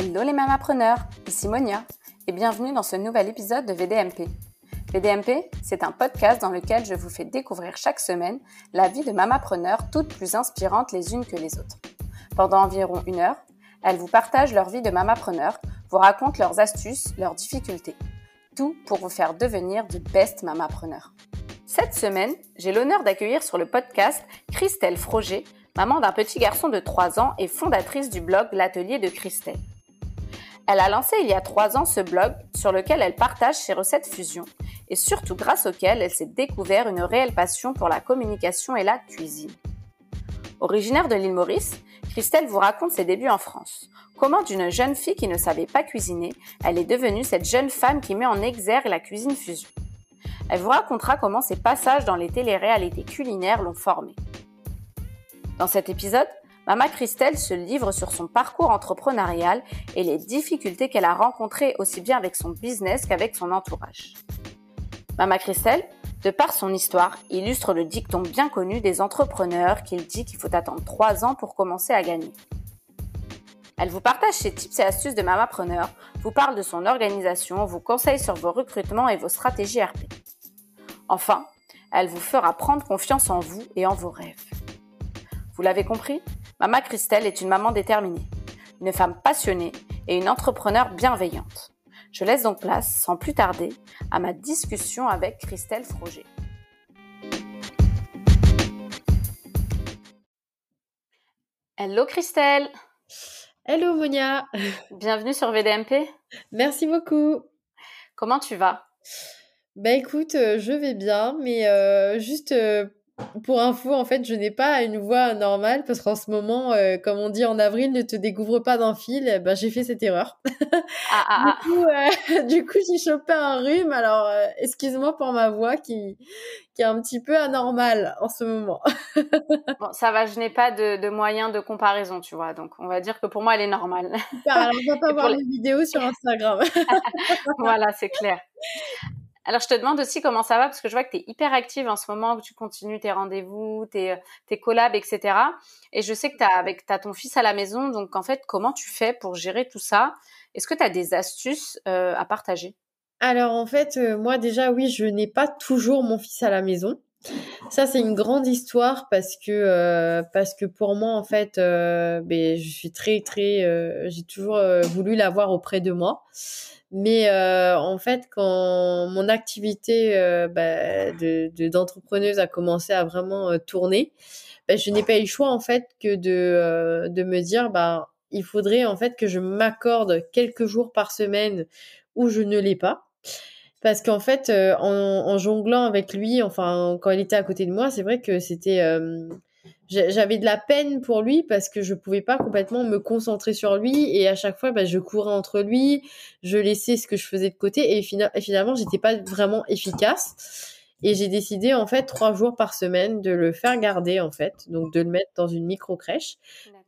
Hello les mamapreneurs, ici Monia et bienvenue dans ce nouvel épisode de VDMP. VDMP, c'est un podcast dans lequel je vous fais découvrir chaque semaine la vie de mamapreneurs toutes plus inspirantes les unes que les autres. Pendant environ une heure, elles vous partagent leur vie de mamapreneurs, vous racontent leurs astuces, leurs difficultés. Tout pour vous faire devenir de best mamapreneurs. Cette semaine, j'ai l'honneur d'accueillir sur le podcast Christelle Froger, maman d'un petit garçon de 3 ans et fondatrice du blog L'Atelier de Christelle. Elle a lancé il y a 3 ans ce blog sur lequel elle partage ses recettes fusion et surtout grâce auquel elle s'est découvert une réelle passion pour la communication et la cuisine. Originaire de l'île Maurice, Christelle vous raconte ses débuts en France. Comment d'une jeune fille qui ne savait pas cuisiner, elle est devenue cette jeune femme qui met en exergue la cuisine fusion. Elle vous racontera comment ses passages dans les téléréalités culinaires l'ont formée. Dans cet épisode, Mama Christelle se livre sur son parcours entrepreneurial et les difficultés qu'elle a rencontrées aussi bien avec son business qu'avec son entourage. Mama Christelle, de par son histoire, illustre le dicton bien connu des entrepreneurs qu'il dit qu'il faut attendre 3 ans pour commencer à gagner. Elle vous partage ses tips et astuces de mamapreneur, vous parle de son organisation, vous conseille sur vos recrutements et vos stratégies RP. Enfin, elle vous fera prendre confiance en vous et en vos rêves. Vous l'avez compris? Mama Christelle est une maman déterminée, une femme passionnée et une entrepreneur bienveillante. Je laisse donc place, sans plus tarder, à ma discussion avec Christelle Froger. Hello Christelle Hello Monia Bienvenue sur VDMP. Merci beaucoup. Comment tu vas? Bah écoute, euh, je vais bien, mais euh, juste euh, pour info, en fait, je n'ai pas une voix normale parce qu'en ce moment, euh, comme on dit en avril, ne te découvre pas d'un fil. Eh ben, j'ai fait cette erreur. Ah, ah, du coup, euh, du coup, j'ai chopé un rhume. Alors, euh, excuse-moi pour ma voix qui, qui est un petit peu anormale en ce moment. bon, ça va, je n'ai pas de, de moyen de comparaison, tu vois. Donc, on va dire que pour moi, elle est normale. alors, on va pas voir les... les vidéos sur Instagram. voilà, c'est clair. Alors, je te demande aussi comment ça va, parce que je vois que tu es hyper active en ce moment, que tu continues tes rendez-vous, tes, tes collabs, etc. Et je sais que tu as, avec, as ton fils à la maison, donc en fait, comment tu fais pour gérer tout ça? Est-ce que tu as des astuces euh, à partager? Alors, en fait, euh, moi déjà, oui, je n'ai pas toujours mon fils à la maison. Ça, c'est une grande histoire parce que, euh, parce que pour moi, en fait, euh, ben, je suis très, très... j'ai toujours voulu l'avoir auprès de moi. Mais euh, en fait, quand mon activité euh, de d'entrepreneuse a commencé à vraiment euh, tourner, bah, je n'ai pas eu le choix en fait que de euh, de me dire bah il faudrait en fait que je m'accorde quelques jours par semaine où je ne l'ai pas. Parce qu'en fait, euh, en, en, jonglant avec lui, enfin quand il était à côté de moi, c'est vrai que c'était j'avais de la peine pour lui parce que je pouvais pas complètement me concentrer sur lui et à chaque fois bah, je courais entre lui je laissais ce que je faisais de côté et, fina et finalement j'étais pas vraiment efficace. Et j'ai décidé en fait trois jours par semaine de le faire garder en fait donc de le mettre dans une micro crèche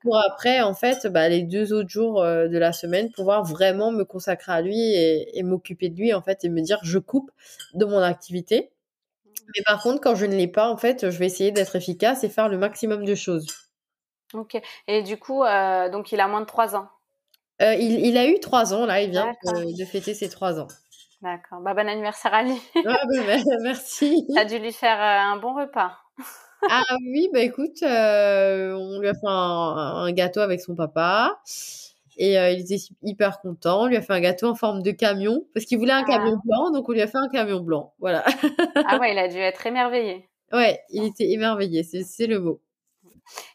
pour après en fait bah, les deux autres jours euh, de la semaine pouvoir vraiment me consacrer à lui et, et m'occuper de lui en fait et me dire je coupe de mon activité mais par contre, quand je ne l'ai pas, en fait, je vais essayer d'être efficace et faire le maximum de choses. Ok. Et du coup, euh, donc il a moins de 3 ans? Euh, il, il, a eu 3 ans, là, il vient de, de, fêter ses 3 ans. D'accord. Bah, bon anniversaire à lui. ah, bah, merci. Tu as dû lui faire un bon repas. Ah oui, bah écoute, euh, on lui a fait un, un, gâteau avec son papa. Et euh, il était hyper content. On lui a fait un gâteau en forme de camion parce qu'il voulait un ah. camion blanc, donc on lui a fait un camion blanc. Voilà. ah ouais, il a dû être émerveillé. Ouais, il était émerveillé, c'est le mot.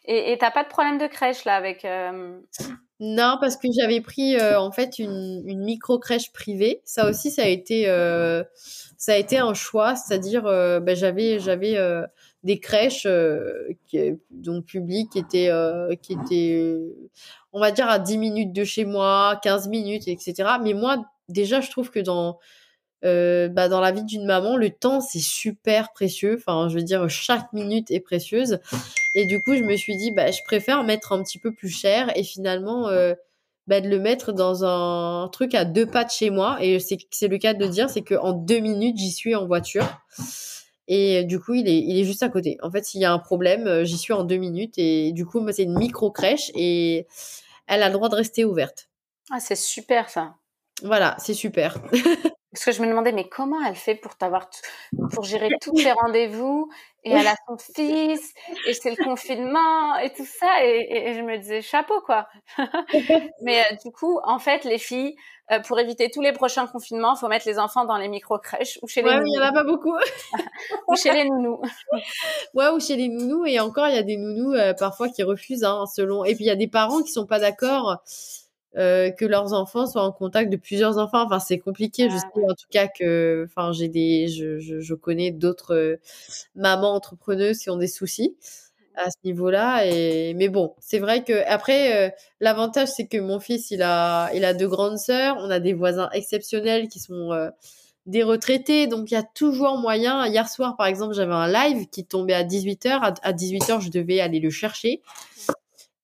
Et t'as pas de problème de crèche là avec euh... Non, parce que j'avais pris euh, en fait une, une micro crèche privée. Ça aussi, ça a été euh, ça a été un choix, c'est-à-dire bah, j'avais j'avais des crèches qui, donc publiques qui étaient qui étaient on va dire à 10 minutes de chez moi, 15 minutes, etc. Mais moi, déjà, je trouve que dans, euh, bah, dans la vie d'une maman, le temps, c'est super précieux. Enfin, je veux dire, chaque minute est précieuse. Et du coup, je me suis dit, bah, je préfère mettre un petit peu plus cher et finalement, euh, bah, de le mettre dans un truc à deux pas de chez moi. Et c'est le cas de dire, c'est qu'en deux minutes, j'y suis en voiture. Et du coup, il est, il est juste à côté. En fait, s'il y a un problème, j'y suis en deux minutes. Et du coup, c'est une micro crèche. Et elle a le droit de rester ouverte. Ah, c'est super ça. Voilà, c'est super. Parce que je me demandais, mais comment elle fait pour t'avoir, pour gérer tous ses rendez-vous et elle a son fils et c'est le confinement et tout ça et, je me disais chapeau quoi. mais euh, du coup, en fait, les filles, euh, pour éviter tous les prochains confinements, faut mettre les enfants dans les micro crèches ou chez les. Ouais, il y en a pas beaucoup. ou chez les nounous. ouais, ou chez les nounous et encore il y a des nounous euh, parfois qui refusent, hein, selon. Et puis il y a des parents qui sont pas d'accord. Euh, que leurs enfants soient en contact de plusieurs enfants. Enfin, c'est compliqué. Je ah sais en tout cas que, enfin, j'ai des, je, je, je connais d'autres euh, mamans entrepreneuses qui ont des soucis à ce niveau-là. Et mais bon, c'est vrai que après, euh, l'avantage c'est que mon fils, il a, il a deux grandes sœurs. On a des voisins exceptionnels qui sont des retraités, donc il y a toujours moyen. Hier soir, par exemple, j'avais un live qui tombait à 18h. À 18h, je devais aller le chercher.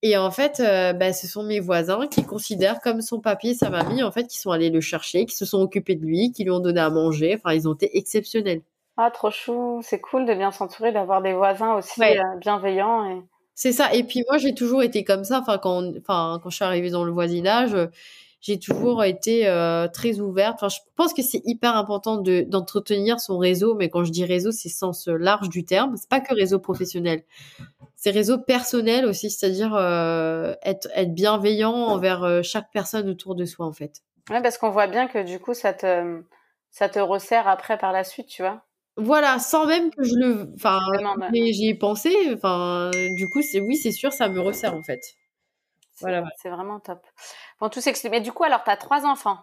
Et en fait, euh, bah, ce sont mes voisins qui considèrent comme son papy et sa mamie, en fait, qui sont allés le chercher, qui se sont occupés de lui, qui lui ont donné à manger. Enfin, ils ont été exceptionnels. Ah, trop chou. C'est cool de bien s'entourer, d'avoir des voisins aussi euh, bienveillants. Et... C'est ça. Et puis moi, j'ai toujours été comme ça. Enfin, quand, enfin, quand je suis arrivée dans le voisinage, j'ai toujours été euh, très ouverte. Enfin, je pense que c'est hyper important de d'entretenir son réseau, mais quand je dis réseau, c'est sens large du terme. C'est pas que réseau professionnel c'est réseaux personnels aussi, c'est-à-dire euh, être, être bienveillant envers euh, chaque personne autour de soi en fait. Ouais, parce qu'on voit bien que du coup ça te ça te resserre après par la suite, tu vois. Voilà, sans même que je le, enfin, j'y ai pensé. Enfin, du coup, c'est oui, c'est sûr, ça me resserre en fait. Voilà. C'est vraiment top. Bon, tout s'explique. Mais du coup, alors, tu as trois enfants.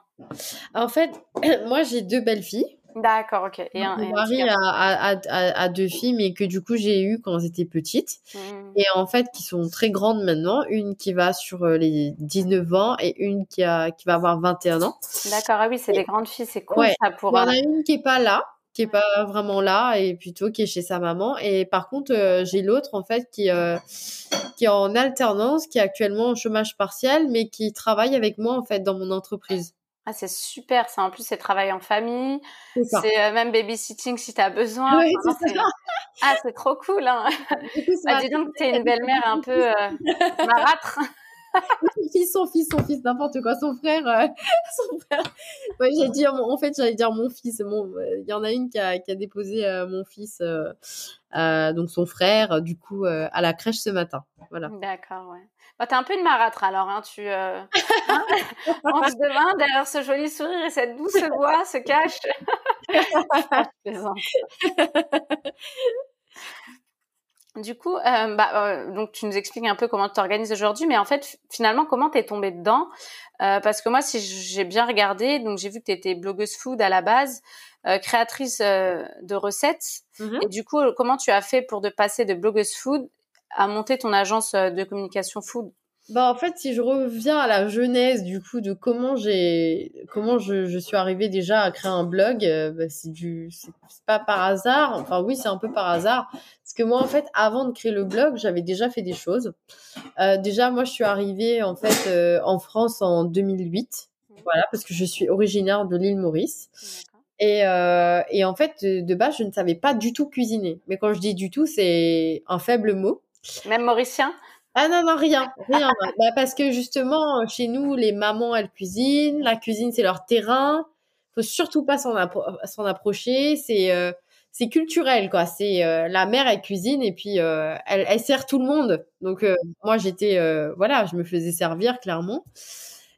En fait, moi, j'ai deux belles filles. D'accord, ok. Et un, mon mari a, deux filles, mais que du coup j'ai eu quand j'étais petite. Mmh. Et en fait, qui sont très grandes maintenant. Une qui va sur euh, les 19 ans et une qui, a, qui va avoir 21 ans. D'accord, ah oui, c'est des grandes filles, c'est cool ça pour. Il y en a une qui est pas là, qui est pas vraiment là et plutôt qui est chez sa maman. Et par contre, euh, j'ai l'autre en fait qui, euh, qui est en alternance, qui est actuellement au chômage partiel, mais qui travaille avec moi en fait dans mon entreprise. Ah, c'est super, ça. En plus, c'est travail en famille. C'est euh, même babysitting si tu as besoin. ah, c'est trop cool. Hein. Ah, dis donc, tu es une belle-mère un peu euh, marâtre. Son fils, son fils, son fils, n'importe quoi. Son frère, euh, son frère. Ouais, j'ai dit, en fait, j'allais dire mon fils. Il y en a une qui a, qui a déposé mon fils, donc son frère, du coup, à la crèche ce matin. Voilà. D'accord, ouais. Bah, t'es un peu une marâtre alors, hein, tu. Euh... Hein on se demande derrière ce joli sourire et cette douce voix se cache. du coup, euh, bah, euh, donc tu nous expliques un peu comment tu t'organises aujourd'hui, mais en fait, finalement, comment t'es tombée dedans? Euh, Parce que moi, si j'ai bien regardé, donc j'ai vu que tu étais blogueuse food à la base, créatrice de recettes, mmh et du coup, comment tu as fait pour de passer de blogueuse food à monter ton agence de communication food? Bah en fait, si je reviens à la genèse du coup de comment j'ai comment je, je, suis arrivée déjà à créer un blog, euh, bah, c'est du c'est pas par hasard. Enfin oui, c'est un peu par hasard parce que moi en fait, avant de créer le blog, j'avais déjà fait des choses. Euh, déjà moi, je suis arrivée en fait euh, en France en 2008. Mmh. Voilà, parce que je suis originaire de l'île Maurice. Et, euh, et en fait, de, de base, je ne savais pas du tout cuisiner. Mais quand je dis du tout, c'est un faible mot. Même mauricien? Ah non, non, rien, rien. bah, parce que justement, chez nous, les mamans, elles cuisinent. La cuisine, c'est leur terrain. faut surtout pas s'en, approcher. C'est, euh, c'est culturel, quoi. C'est euh, la mère, elle cuisine et puis euh, elle, elle, sert tout le monde. Donc, moi, j'étais, voilà, je me faisais servir, clairement.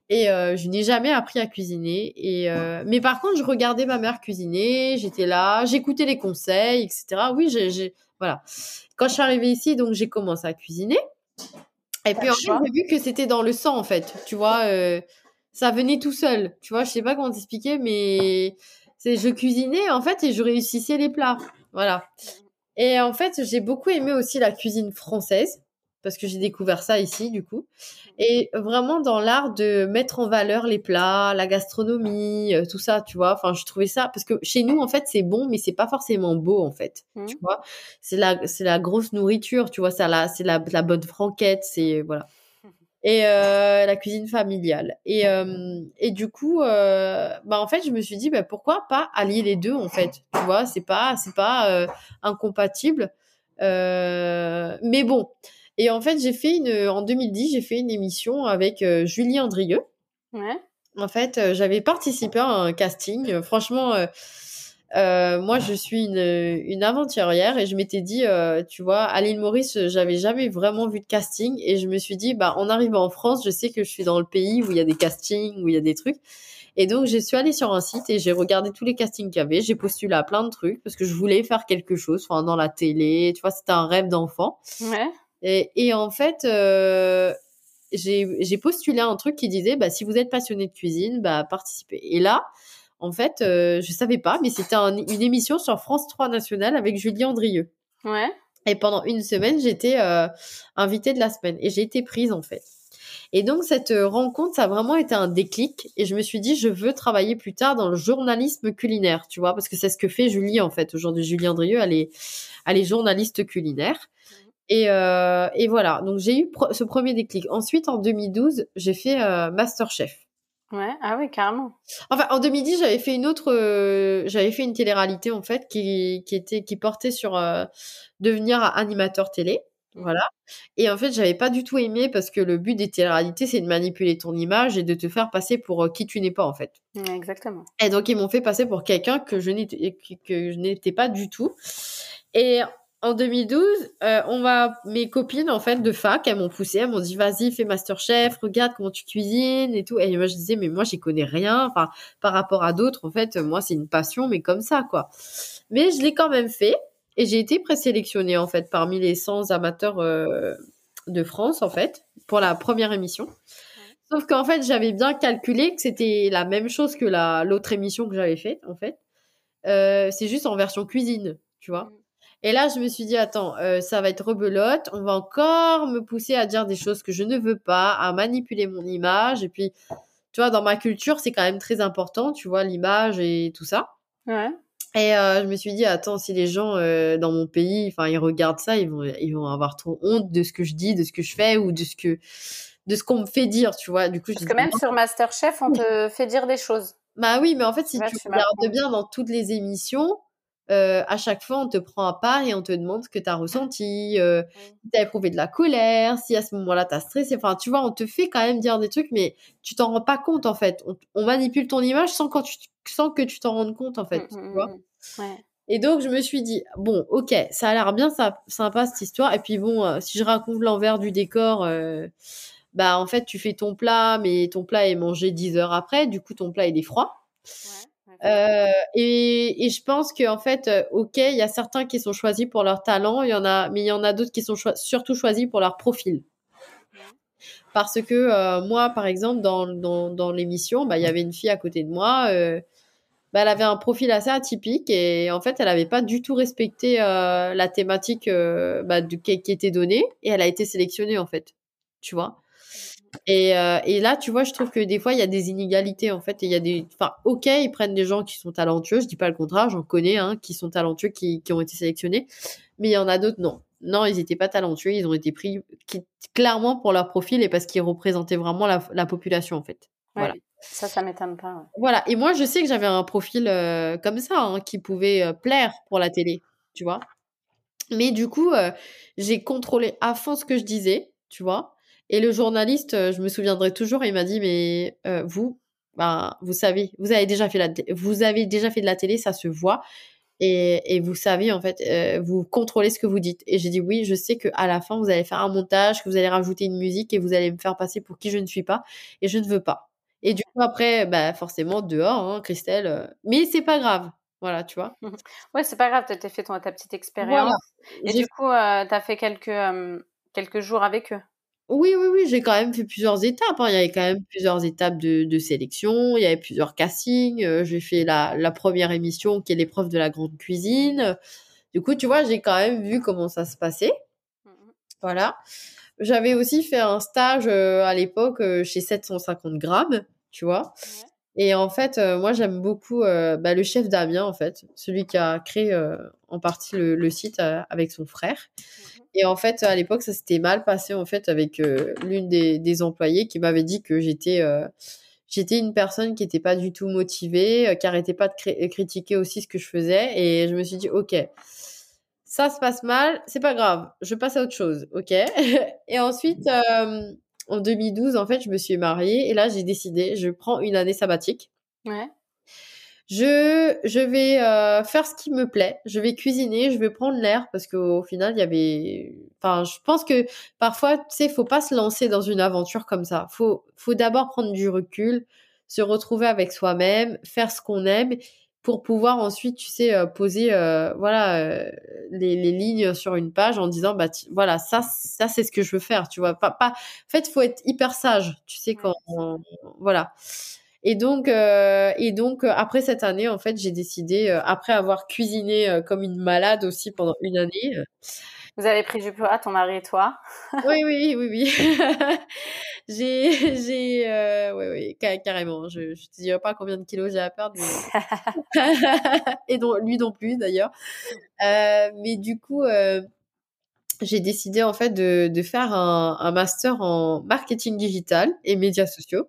Et je n'ai jamais appris à cuisiner. Et mais par contre, je regardais ma mère cuisiner. J'étais là, j'écoutais les conseils, etc. Oui, j'ai, voilà. Quand je suis arrivée ici, donc j'ai commencé à cuisiner. Et puis en fait, j'ai vu que c'était dans le sang, en fait. Tu vois, euh, ça venait tout seul. Tu vois, je sais pas comment t'expliquer, mais c'est je cuisinais en fait et je réussissais les plats. Voilà. Et en fait, j'ai beaucoup aimé aussi la cuisine française parce que j'ai découvert ça ici du coup. Et vraiment dans l'art de mettre en valeur les plats, la gastronomie, euh, tout ça, tu vois. Enfin, je trouvais ça parce que chez nous en fait c'est bon, mais c'est pas forcément beau en fait, mmh. tu vois. C'est la c'est la grosse nourriture, tu vois. Ça la c'est la, la bonne franquette, c'est voilà. Et euh, la cuisine familiale. Et euh, et du coup, euh, bah en fait, je me suis dit, bah pourquoi pas allier les deux en fait, tu vois. C'est pas c'est pas incompatible. mais bon. Et en fait, j'ai fait une, en 2010, j'ai fait une émission avec euh, Julie Andrieux. Ouais. En fait, euh, j'avais participé à un casting. Euh, Franchement, euh, euh, moi, je suis une, une aventurière et je m'étais dit, euh, tu vois, à l'île Maurice, j'avais jamais vraiment vu de casting et je me suis dit, bah, en arrivant en France, je sais que je suis dans le pays où il y a des castings, où il y a des trucs. Et donc, je suis allée sur un site et j'ai regardé tous les castings qu'il y avait. J'ai postulé à plein de trucs parce que je voulais faire quelque chose, enfin, dans la télé. Tu vois, c'était un rêve d'enfant. Ouais. Et, et en fait, euh, j'ai postulé un truc qui disait, bah, si vous êtes passionné de cuisine, bah, participez. Et là, en fait, euh, je savais pas, mais c'était un- une émission sur France 3 National avec Julie Andrieux. Ouais. Et pendant une semaine, j'étais euh, invitée de la semaine et j'ai été prise en fait. Et donc cette euh, rencontre, ça a vraiment été un déclic et je me suis dit, je veux travailler plus tard dans le journalisme culinaire, tu vois, parce que c'est ce que fait Julie en fait. Aujourd'hui, Julie Andrieux, elle est, elle est journaliste culinaire. Et, euh, et voilà, donc j'ai eu ce premier déclic. Ensuite, en 2012, j'ai fait euh, Masterchef. Ouais. Ah oui, carrément. Enfin, en 2010, j'avais fait une autre, euh, j'avais fait une télé-réalité en fait qui, qui était, qui portait sur euh, devenir animateur télé, voilà. Et en fait, j'avais pas du tout aimé parce que le but des télé-réalités, c'est de manipuler ton image et de te faire passer pour qui tu n'es pas en fait. Exactement. Et donc, ils m'ont fait passer pour quelqu'un que je n'étais que- que je n'étais pas du tout. Et en 2012, euh, on va mes copines en fait de fac, elles m'ont poussé, elles m'ont dit vas-y fais MasterChef, regarde comment tu cuisines et tout. Et moi je disais mais moi j'y connais rien, enfin par rapport à d'autres en fait moi c'est une passion mais comme ça quoi. Mais je l'ai quand même fait et j'ai été présélectionnée en fait parmi les 100 amateurs euh, de France en fait pour la première émission. Sauf qu'en fait j'avais bien calculé que c'était la même chose que la l'autre émission que j'avais faite en fait. Euh, c'est juste en version cuisine, tu vois. Et là, je me suis dit, attends, euh, ça va être rebelote. On va encore me pousser à dire des choses que je ne veux pas, à manipuler mon image. Et puis, tu vois, dans ma culture, c'est quand même très important, tu vois, l'image et tout ça. Ouais. Et euh, je me suis dit, attends, si les gens euh, dans mon pays, enfin, ils regardent ça, ils vont, ils vont avoir trop honte de ce que je dis, de ce que je fais ou de ce que, de ce qu'on me fait dire, tu vois. Du coup, je Parce dis, que même sur Masterchef, on te fait dire des choses. bah oui, mais en fait, si Ouais, tu regardes bien dans toutes les émissions, euh, à chaque fois, on te prend à part et on te demande ce que tu as ressenti, euh, si tu as éprouvé de la colère, si à ce moment-là, tu as stressé. Enfin, tu vois, on te fait quand même dire des trucs, mais tu t'en rends pas compte, en fait. On, on manipule ton image sans, quand tu, sans que tu t'en rendes compte, en fait. Mm, tu mm, vois mm. Ouais. et donc, je me suis dit, bon, ok, ça a l'air bien ça, sympa cette histoire. Et puis, bon, euh, si je raconte l'envers du décor, bah, en fait, tu fais ton plat, mais ton plat est mangé 10 heures après. Du coup, ton plat, il est froid. Ouais. Euh, et, je pense qu'en fait, euh, ok, il y a certains qui sont choisis pour leur talent, y en a, mais il y en a d'autres qui sont surtout choisis pour leur profil. Parce que euh, moi, par exemple, dans, dans, dans l'émission, bah, il y avait une fille à côté de moi. bah, elle avait un profil assez atypique et en fait, elle n'avait pas du tout respecté la thématique bah, de, qui était donnée et elle a été sélectionnée en fait. Tu vois? Et, euh, et là, tu vois, je trouve que des fois, il y a des inégalités, en fait. Et il y a des, enfin, ok, ils prennent des gens qui sont talentueux. Je dis pas le contraire, j'en connais, hein, qui sont talentueux, qui, qui ont été sélectionnés. Mais il y en a d'autres, non. Non, ils étaient pas talentueux. Ils ont été pris qui, clairement pour leur profil et parce qu'ils représentaient vraiment la, la population, en fait. Ouais. Voilà. Ça, ça m'étonne pas. ouais. Voilà. Et moi, je sais que j'avais un profil euh, comme ça, hein, qui pouvait euh, plaire pour la télé, tu vois. Mais du coup, euh, j'ai contrôlé à fond ce que je disais, tu vois. Et le journaliste, euh, je me souviendrai toujours, il m'a dit, mais euh, vous, ben, vous savez, vous avez déjà fait la, vous avez déjà fait de la télé, ça se voit. Et, et vous savez, en fait, euh, vous contrôlez ce que vous dites. Et j'ai dit, oui, je sais qu'à la fin, vous allez faire un montage, que vous allez rajouter une musique et vous allez me faire passer pour qui je ne suis pas. Et je ne veux pas. Et du coup, après, bah, forcément, dehors, hein, Christelle. euh, Mais c'est pas grave. Voilà, tu vois. Ouais, c'est pas grave, t'as fait ton, ta petite expérience. Voilà. Et du coup, euh, t'as fait quelques, quelques jours avec eux. Oui, oui, oui, j'ai quand même fait plusieurs étapes. hein. Il y avait quand même plusieurs étapes de, de sélection. Il y avait plusieurs castings. Euh, j'ai fait la, la première émission qui est l'épreuve de la grande cuisine. Du coup, tu vois, j'ai quand même vu comment ça se passait. Mhm. Voilà. J'avais aussi fait un stage euh, à l'époque euh, chez 750 grammes, tu vois. Et en fait, euh, moi, j'aime beaucoup euh, bah, le chef Damien, en fait, celui qui a créé euh, en partie le, le site avec son frère. Mhm. Et en fait, à l'époque, ça s'était mal passé en fait avec l'une des, des employées qui m'avait dit que j'étais j'étais une personne qui n'était pas du tout motivée, qui arrêtait pas de critiquer aussi ce que je faisais. Et je me suis dit, ok, ça se passe mal, c'est pas grave, je passe à autre chose, ok? et ensuite, euh, en 2012, en fait, je me suis mariée et là, j'ai décidé, je prends une année sabbatique. Ouais. Je, je vais euh, faire ce qui me plaît. Je vais cuisiner, je vais prendre l'air parce qu'au final, il y avait. Enfin, je pense que parfois, tu sais, faut pas se lancer dans une aventure comme ça. Faut, faut d'abord prendre du recul, se retrouver avec soi-même, faire ce qu'on aime pour pouvoir ensuite, tu sais, euh, poser, euh, voilà, euh, les, les, lignes sur une page en disant, bah, voilà, ça, ça, c'est ce que je veux faire, tu vois. Pas, pas... En fait, faut être hyper sage, tu sais, quand, voilà. Et donc, euh, et donc après cette année, en fait, j'ai décidé, après avoir cuisiné comme une malade aussi pendant une année. Vous avez pris du poids, ton mari et toi? Oui, oui, oui, oui. j'ai, j'ai, euh, oui, oui, carrément. Je, ne te dirai pas combien de kilos j'ai à perdre, et donc lui non plus d'ailleurs. Euh, mais du coup, euh, j'ai décidé en fait de, de faire un, un, master en marketing digital et médias sociaux.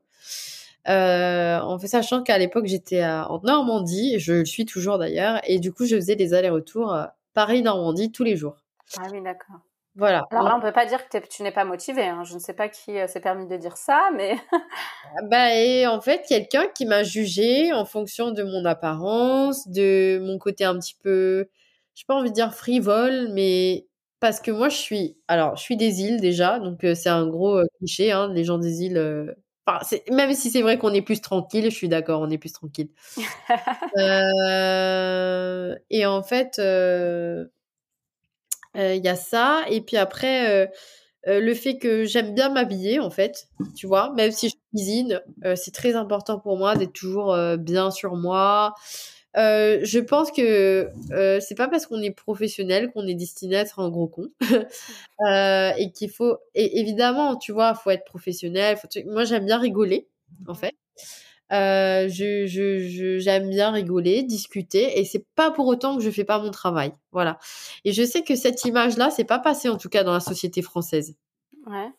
Euh, en fait, sachant qu'à l'époque j'étais en Normandie, je le suis toujours d'ailleurs, et du coup je faisais des allers-retours Paris-Normandie tous les jours. Ah oui, d'accord. Voilà. Alors là, on peut pas dire que tu n'es pas motivé. Hein. Je ne sais pas qui euh, s'est permis de dire ça, mais. Ah bah, et en fait, quelqu'un qui m'a jugé en fonction de mon apparence, de mon côté un petit peu, je pas envie de dire frivole, mais parce que moi, je suis, alors, je suis des îles déjà, donc euh, c'est un gros euh, cliché, hein, les gens des îles. Enfin, même si c'est vrai qu'on est plus tranquille, je suis d'accord, on est plus tranquille. et en fait il y a ça. Et puis après, le fait que j'aime bien m'habiller, en fait, tu vois, même si je cuisine, c'est très important pour moi d'être toujours bien sur moi. je pense que c'est pas parce qu'on est professionnel qu'on est destiné à être un gros con et qu'il faut et évidemment tu vois faut être professionnel moi j'aime bien rigoler en fait euh, je, je, j'aime bien rigoler, discuter, et c'est pas pour autant que je fais pas mon travail. Voilà. Et je sais que cette image-là, c'est pas passé en tout cas dans la société française. Ouais.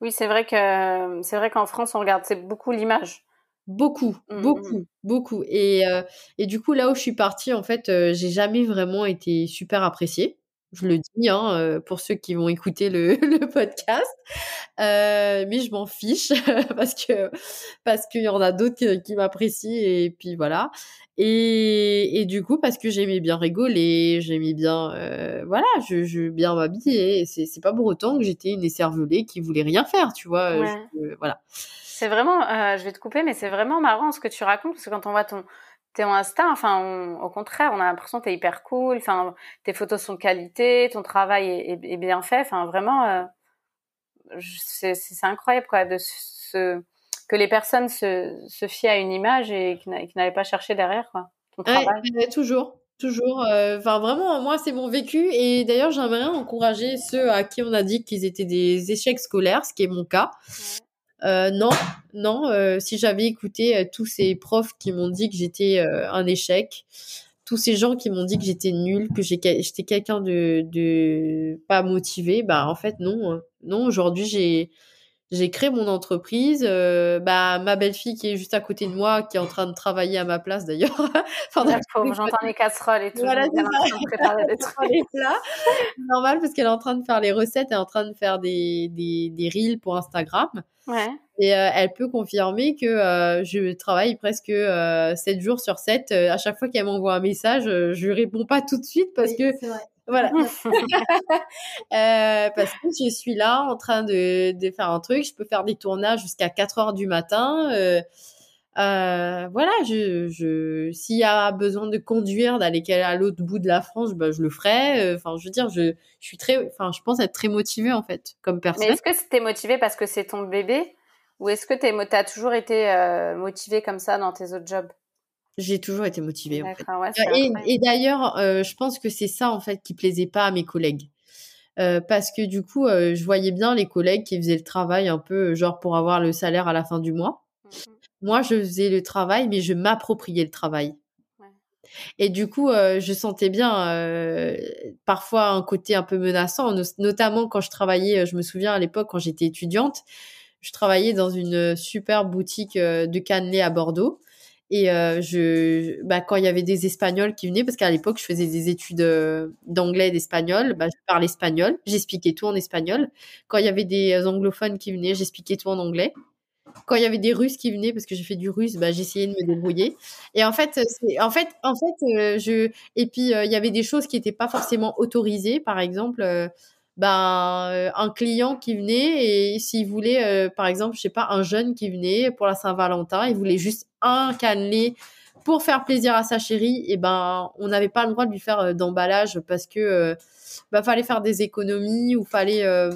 Oui, c'est vrai que c'est vrai qu'en France, on regarde c'est beaucoup l'image. Beaucoup, mmh, mmh, beaucoup, beaucoup. Et, euh, et du coup, là où je suis partie, en fait, euh, j'ai jamais vraiment été super appréciée je le dis hein, euh, pour ceux qui vont écouter le, le podcast, euh, mais je m'en fiche parce que parce qu'il y en a d'autres qui, m'apprécient et puis voilà. Et, et du coup parce que j'aimais bien rigoler, j'aimais bien euh, voilà, je, je bien m'habiller. C'est c'est pas pour autant que j'étais une écervelée qui voulait rien faire, tu vois. voilà. C'est vraiment, je vais te couper, mais c'est vraiment marrant ce que tu racontes parce que quand on voit ton t'es en Insta, enfin, au contraire, on a l'impression que t'es hyper cool, enfin, tes photos sont de qualité, ton travail est, bien fait, enfin, vraiment, euh, c'est incroyable, quoi, de ce, que les personnes se, se fient à une image et qui n'allaient pas chercher derrière, quoi, ton travail. toujours. Toujours, euh, enfin vraiment, moi c'est mon vécu et d'ailleurs j'aimerais encourager ceux à qui on a dit qu'ils étaient des échecs scolaires, ce qui est mon cas. Euh, non, non. Euh, si j'avais écouté euh, tous ces profs qui m'ont dit que j'étais un échec, tous ces gens qui m'ont dit que j'étais nulle, que j'étais quelqu'un de, de pas motivé, bah en fait non, hein. non. Aujourd'hui j'ai j'ai créé mon entreprise. Euh, bah, ma belle-fille qui est juste à côté de moi, qui est en train de travailler à ma place d'ailleurs. enfin, j'entends les casseroles et tout. Voilà, c'est. Normal parce qu'elle est en train de faire les recettes, elle est en train de faire des, des, des reels pour Instagram. Ouais. Et euh, elle peut confirmer que euh, je travaille presque euh, 7 jours sur 7. à chaque fois qu'elle m'envoie un message, je lui réponds pas tout de suite parce que voilà. euh, parce que je suis là en train de, de, faire un truc. Je peux faire des tournages jusqu'à 4 heures du matin. Euh, voilà, je, je, s'il y a besoin de conduire, d'aller à l'autre bout de la France, ben, je le ferai. Euh, enfin, je veux dire, je, je suis très, enfin, je pense être très motivée en fait, comme personne. Mais est-ce que c'était motivé parce que c'est ton bébé, ou est-ce que tu as toujours été euh, motivée comme ça dans tes autres jobs? J'ai toujours été motivée. En fait. et, et d'ailleurs, euh, je pense que c'est ça en fait qui plaisait pas à mes collègues. Euh, parce que du coup, euh, je voyais bien les collègues qui faisaient le travail un peu genre pour avoir le salaire à la fin du mois. Moi, je faisais le travail, mais je m'appropriais le travail. Et du coup, je sentais bien parfois un côté un peu menaçant, notamment quand je travaillais, je me souviens à l'époque quand j'étais étudiante, je travaillais dans une super boutique de cannelés à Bordeaux. Et je, bah, quand il y avait des Espagnols qui venaient, parce qu'à l'époque, je faisais des études d'anglais et d'espagnol, bah, je parlais espagnol, j'expliquais tout en espagnol. Quand il y avait des anglophones qui venaient, j'expliquais tout en anglais. Quand il y avait des Russes qui venaient, parce que j'ai fait du russe, bah, j'essayais de me débrouiller. Et en fait, en fait, en fait, je, et puis il y avait des choses qui n'étaient pas forcément autorisées. Par exemple, ben, un client qui venait et s'il voulait, par exemple, je sais pas, un jeune qui venait pour la Saint-Valentin, il voulait juste un cannelé pour faire plaisir à sa chérie, et ben on n'avait pas le droit de lui faire euh, d'emballage parce que euh, bah, fallait faire des économies ou fallait euh,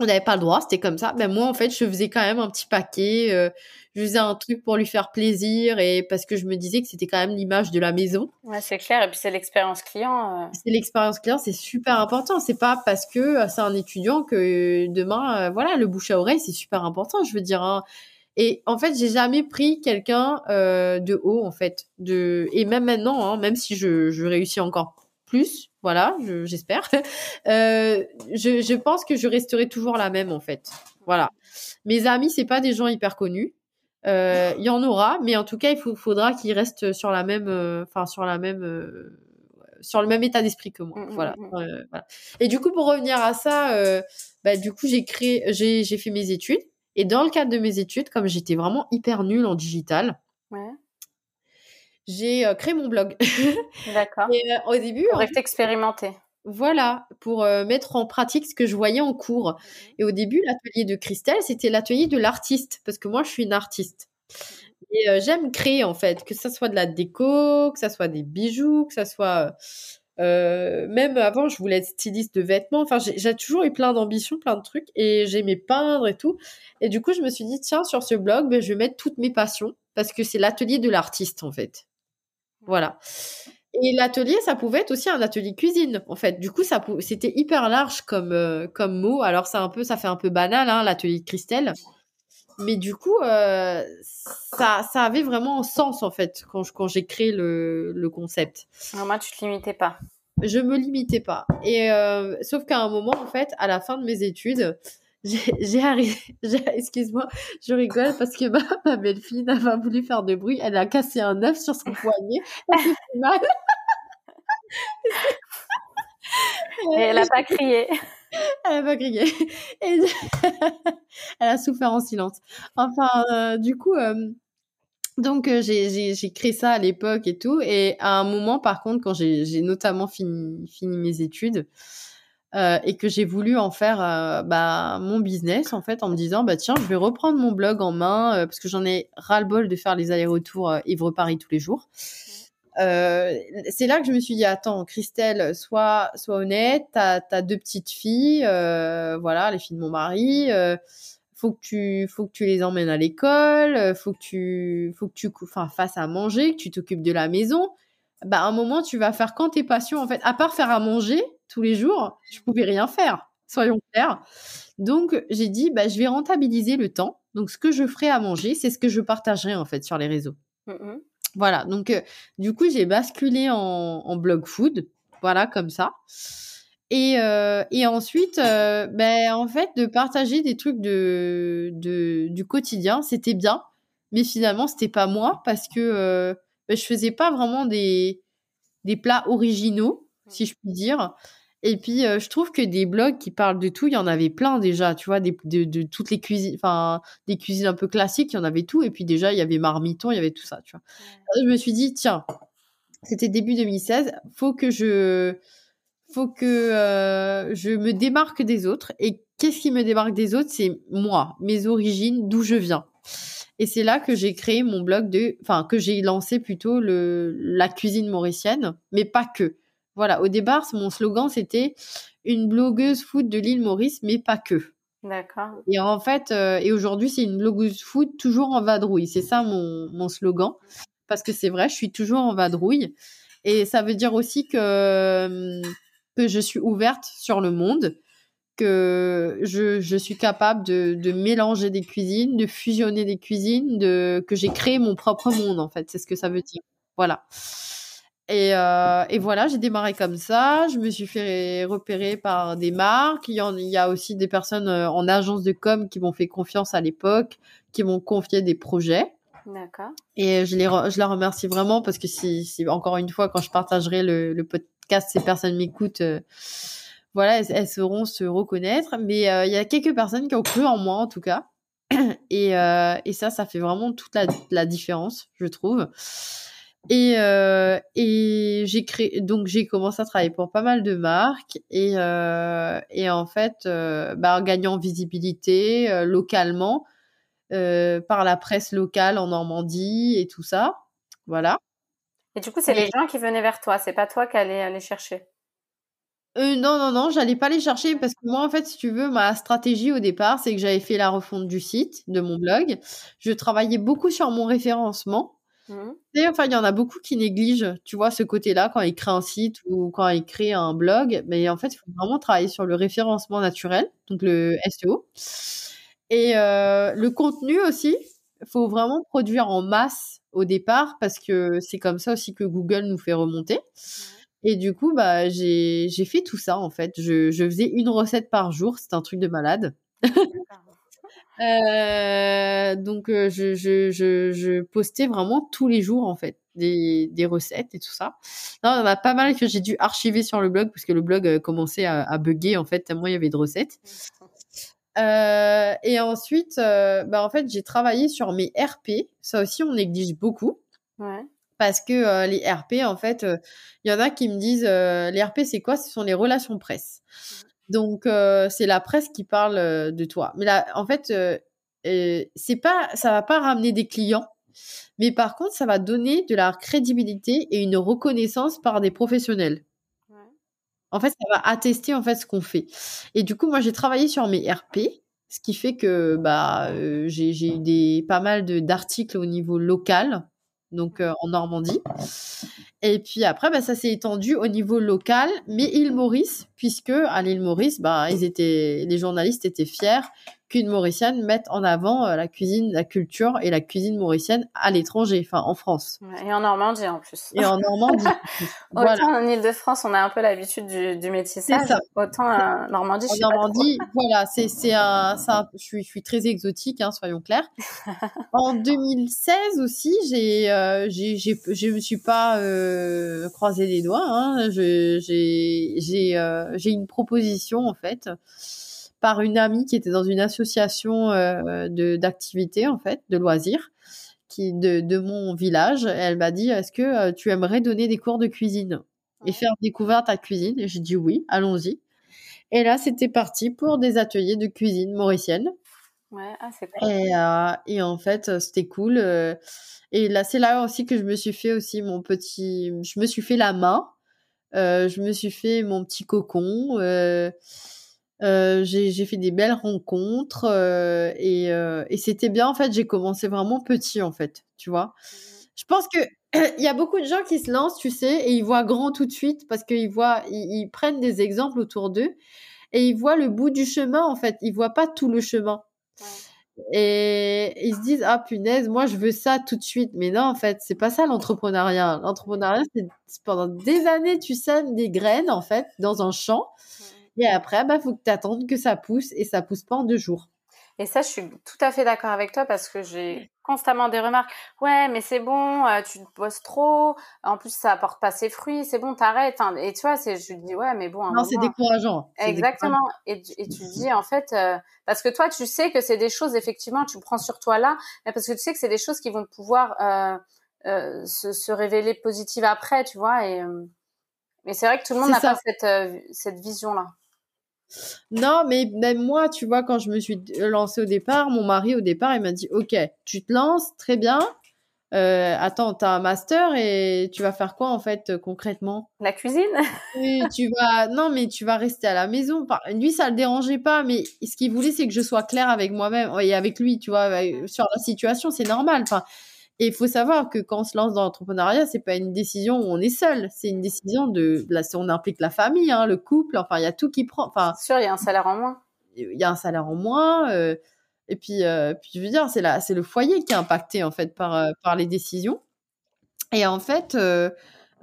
on n'avait pas le droit, c'était comme ça. Ben moi en fait, je faisais quand même un petit paquet, je faisais un truc pour lui faire plaisir et parce que je me disais que c'était quand même l'image de la maison. Ouais, c'est clair et puis c'est l'expérience client. C'est l'expérience client, c'est super important, c'est pas parce que c'est un étudiant que demain voilà, le bouche à oreille, c'est super important, je veux dire hein. Et en fait, j'ai jamais pris quelqu'un euh, de haut, en fait. De... Et même maintenant, hein, même si je, je réussis encore plus, voilà, j'espère, euh, je, je pense que je resterai toujours la même, en fait. Voilà. Mes amis, c'est pas des gens hyper connus. Euh, il y en aura, mais en tout cas, il faut, faudra qu'ils restent sur la même, euh, enfin sur la même, sur le même état d'esprit que moi. Mmh, mmh, voilà. Mmh. voilà. Et du coup, pour revenir à ça, bah, du coup, j'ai créé, j'ai fait mes études. Et dans le cadre de mes études, comme j'étais vraiment hyper nulle en digital, j'ai euh, créé mon blog. D'accord. Et euh, au début, pour expérimenter. Voilà, pour euh, mettre en pratique ce que je voyais en cours. Mhm. Et au début, l'atelier de Christelle, c'était l'atelier de l'artiste, parce que moi, je suis une artiste. Et j'aime créer, en fait, que ça soit de la déco, que ça soit des bijoux, que ça soit euh, même avant, je voulais être styliste de vêtements. Enfin, j'ai toujours eu plein d'ambitions, plein de trucs, et j'aimais peindre et tout. Et du coup, je me suis dit, tiens, sur ce blog, ben, je vais mettre toutes mes passions, parce que c'est l'atelier de l'artiste, en fait. Voilà. Et l'atelier, ça pouvait être aussi un atelier cuisine, en fait. Du coup, ça c'était hyper large comme euh, comme mot. Alors, c'est un peu, ça fait un peu banal, hein, l'atelier de Christelle. Mais du coup, euh, ça, ça avait vraiment un sens en fait quand, quand j'ai créé le, le concept. moi, tu te limitais pas. Je me limitais pas. Et euh, sauf qu'à un moment, en fait, à la fin de mes études, j'ai arrêté. Excuse-moi, je rigole parce que ma, ma belle-fille n'a pas voulu faire de bruit. Elle a cassé un œuf sur son poignet. Elle s'est fait mal. Et elle n'a pas crié. Elle a pas crié. Et elle a souffert en silence. Enfin, euh, du coup, euh, donc euh, j'ai créé ça à l'époque et tout. Et à un moment, par contre, quand j'ai notamment fini, fini mes études et que j'ai voulu en faire bah, mon business, en fait, en me disant, bah tiens, je vais reprendre mon blog en main parce que j'en ai ras-le-bol de faire les allers-retours Ivre-Paris tous les jours. Euh, c'est là que je me suis dit attends Christelle sois sois honnête t'as as deux petites filles euh, voilà les filles de mon mari euh, faut que tu faut que tu les emmènes à l'école euh, faut que tu faut que tu enfin fasses à manger que tu t'occupes de la maison bah à un moment tu vas faire quand tes passions en fait à part faire à manger tous les jours je pouvais rien faire soyons clairs. Donc j'ai dit bah je vais rentabiliser le temps. Donc ce que je ferai à manger c'est ce que je partagerai en fait sur les réseaux. Mmh voilà, donc euh, du coup, j'ai basculé en, blog food, voilà, comme ça. Et, euh, et ensuite, euh, ben, en fait, de partager des trucs de, de du quotidien, c'était bien, mais finalement, c'était pas moi parce que ben, je faisais pas vraiment des, des plats originaux, si je puis dire. Et puis, euh, je trouve que des blogs qui parlent de tout, il y en avait plein déjà, tu vois, des, de, de, toutes les cuisines, enfin, des cuisines un peu classiques, il y en avait tout. Et puis déjà, il y avait Marmiton, il y avait tout ça, tu vois. Je me suis dit, tiens, c'était début 2016, faut que je, faut que euh, je me démarque des autres. Et qu'est-ce qui me démarque des autres? C'est moi, mes origines, d'où je viens. Et c'est là que j'ai créé mon blog de, enfin, que j'ai lancé plutôt le, la cuisine mauricienne, mais pas que. Voilà, au départ, mon slogan, c'était une blogueuse food de l'île Maurice, mais pas que. D'accord. Et en fait, euh, et aujourd'hui, c'est une blogueuse food toujours en vadrouille. C'est ça mon, mon slogan. Parce que c'est vrai, je suis toujours en vadrouille. Et ça veut dire aussi que, que je suis ouverte sur le monde, que je, je suis capable de, de, mélanger des cuisines, de fusionner des cuisines, de, que j'ai créé mon propre monde, en fait. C'est ce que ça veut dire. Voilà. Et, euh, et, voilà, j'ai démarré comme ça. Je me suis fait repérer par des marques. Il y, en, il y a aussi des personnes euh, en agence de com qui m'ont fait confiance à l'époque, qui m'ont confié des projets. D'accord. Et je, les je la remercie vraiment parce que si, si, encore une fois, quand je partagerai le, le podcast, ces personnes m'écoutent, euh, voilà, elles, sauront se reconnaître. Mais euh, il y a quelques personnes qui ont cru en moi, en tout cas. Et, et ça, ça fait vraiment toute la, la différence, je trouve. Et, et j'ai créé, donc j'ai commencé à travailler pour pas mal de marques et, et en fait, bah, en gagnant visibilité localement, euh, par la presse locale en Normandie et tout ça. Voilà. Et du coup, c'est les gens qui venaient vers toi, c'est pas toi qui allais aller chercher? Euh, non, non, non, j'allais pas les chercher parce que moi, en fait, si tu veux, ma stratégie au départ, c'est que j'avais fait la refonte du site, de mon blog. Je travaillais beaucoup sur mon référencement. Mmh. Et enfin, il y en a beaucoup qui négligent, tu vois, ce côté-là quand ils créent un site ou quand ils créent un blog. Mais en fait, il faut vraiment travailler sur le référencement naturel, donc le SEO. Et euh, le contenu aussi, faut vraiment produire en masse au départ parce que c'est comme ça aussi que Google nous fait remonter. Et du coup, bah, j'ai, j'ai fait tout ça en fait. Je, je faisais une recette par jour, c'est un truc de malade. Euh, donc, euh, je, je, je, je, postais vraiment tous les jours en fait des, des recettes et tout ça. Non, il y en a pas mal que j'ai dû archiver sur le blog parce que le blog euh, commençait à, à bugger en fait tellement il y avait de recettes. Euh, et ensuite, euh, bah, en fait, j'ai travaillé sur mes RP. Ça aussi, on néglige beaucoup. Ouais. Parce que euh, les RP, en fait, il y en a qui me disent les RP, c'est quoi? Ce sont les relations presse. Donc, c'est la presse qui parle de toi. Mais là, en fait, c'est pas, ça va pas ramener des clients. Mais par contre, ça va donner de la crédibilité et une reconnaissance par des professionnels. En fait, ça va attester en fait ce qu'on fait. Et du coup, moi, j'ai travaillé sur mes RP, ce qui fait que bah euh, j'ai eu des pas mal de d'articles au niveau local, donc euh, en Normandie. Et puis après, bah, ça s'est étendu au niveau local, mais île Maurice, puisque à l'île Maurice, bah, ils étaient, les journalistes étaient fiers qu'une Mauricienne mette en avant euh, la cuisine, la culture et la cuisine mauricienne à l'étranger, enfin en France. Et en Normandie en plus. Et en Normandie. voilà. Autant en Ile-de-France, on a un peu l'habitude du, du métissage. Ça. Autant en Normandie, je En Normandie, voilà, c'est c'est un, un, je suis je suis très exotique, hein, soyons clairs. en 2016 aussi, j'ai euh, j'ai je me suis pas euh, croisé les doigts. Hein, j'ai j'ai une proposition en fait par une amie qui était dans une association euh, de d'activités en fait, de loisirs, qui de, de mon village. Elle m'a dit est-ce que euh, tu aimerais donner des cours de cuisine et faire découvrir ta cuisine? Et j'ai dit oui, allons-y. Et là, c'était parti pour des ateliers de cuisine mauricienne. Ouais, ah, c'est cool. Et, euh, et, en fait, c'était cool. et là, c'est là aussi que je me suis fait aussi mon petit. Je me suis fait la main. je me suis fait mon petit cocon. Euh, j'ai fait des belles rencontres euh, et, euh, et c'était bien en fait. J'ai commencé vraiment petit en fait, tu vois. Je pense que il y a beaucoup de gens qui se lancent, tu sais, et ils voient grand tout de suite parce qu'ils voient, ils, ils, prennent des exemples autour d'eux et ils voient le bout du chemin en fait. Ils voient pas tout le chemin. Et ils se disent ah punaise moi je veux ça tout de suite mais non en fait c'est pas ça l'entrepreneuriat l'entrepreneuriat c'est pendant des années tu sèmes des graines en fait dans un champ et après, bah, faut que tu attendes que ça pousse et ça pousse pas en deux jours. Et ça, je suis tout à fait d'accord avec toi parce que j'ai constamment des remarques. Ouais, mais c'est bon, euh, tu te bosses trop. En plus, ça apporte pas ses fruits. C'est bon, t'arrêtes. et tu vois, c'est, je dis ouais, mais bon. Non, c'est décourageant. Exactement. Et, et, tu dis en fait, euh, parce que toi, tu sais que c'est des choses effectivement, tu prends sur toi là, mais parce que tu sais que c'est des choses qui vont pouvoir euh, se, se, révéler positives après, tu vois. Et, mais c'est vrai que tout le monde n'a pas cette, cette vision là. Non, mais même moi, tu vois, quand je me suis lancée au départ, mon mari, au départ, il m'a dit, OK, tu te lances, très bien. Euh, attends, t'as un master et tu vas faire quoi en fait concrètement? La cuisine? oui, tu vas. Non, mais tu vas rester à la maison. Lui, ça le dérangeait pas, mais ce qu'il voulait, c'est que je sois claire avec moi-même et avec lui, tu vois, sur la situation, c'est normal. Enfin, et il faut savoir que quand on se lance dans l'entrepreneuriat, c'est pas une décision où on est seul, c'est une décision de, là, on implique la famille, hein, le couple, enfin, il y a tout qui prend, enfin. Sûr, il y a un salaire en moins. Il y a un salaire en moins, euh, et puis, euh, puis je veux dire, c'est c'est le foyer qui est impacté en fait par euh, par les décisions. Et en fait,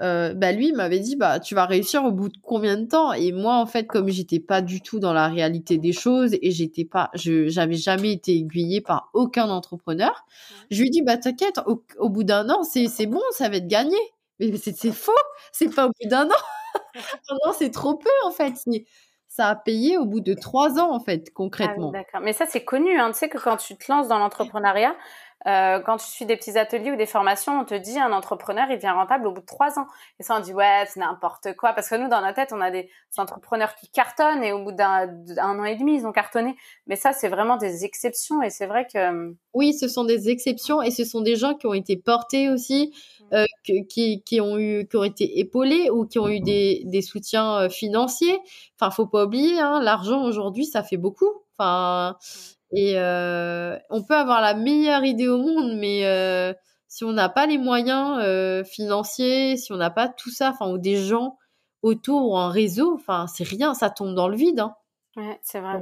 euh, bah lui m'avait dit bah tu vas réussir au bout de combien de temps? Et moi en fait comme j'étais pas du tout dans la réalité des choses et j'étais pas je j'avais jamais été aiguillée par aucun entrepreneur je lui dis bah t'inquiète au, bout d'un an c'est c'est bon ça va être gagné mais c'est c'est faux c'est pas au bout d'un an non c'est trop peu en fait ça a payé au bout de trois ans en fait concrètement. Ah d'accord. Mais ça c'est connu, hein. tu sais que quand tu te lances dans l'entrepreneuriat, euh, quand tu suis des petits ateliers ou des formations, on te dit un entrepreneur, il devient rentable au bout de trois ans. Et ça, on dit ouais, c'est n'importe quoi. Parce que nous, dans notre tête, on a des entrepreneurs qui cartonnent et au bout d'un an et demi, ils ont cartonné. Mais ça, c'est vraiment des exceptions. Et c'est vrai que euh, oui, ce sont des exceptions et ce sont des gens qui ont été portés aussi, mmh. euh, qui, qui ont eu, qui ont été épaulés ou qui ont eu des, des soutiens euh, financiers. Enfin, faut pas oublier, hein, l'argent aujourd'hui, ça fait beaucoup. Enfin, mmh. Et euh, on peut avoir la meilleure idée au monde, mais euh, si on n'a pas les moyens euh, financiers, si on n'a pas tout ça, enfin, ou des gens autour ou un réseau, enfin, c'est rien, ça tombe dans le vide. Hein. Ouais, c'est vrai.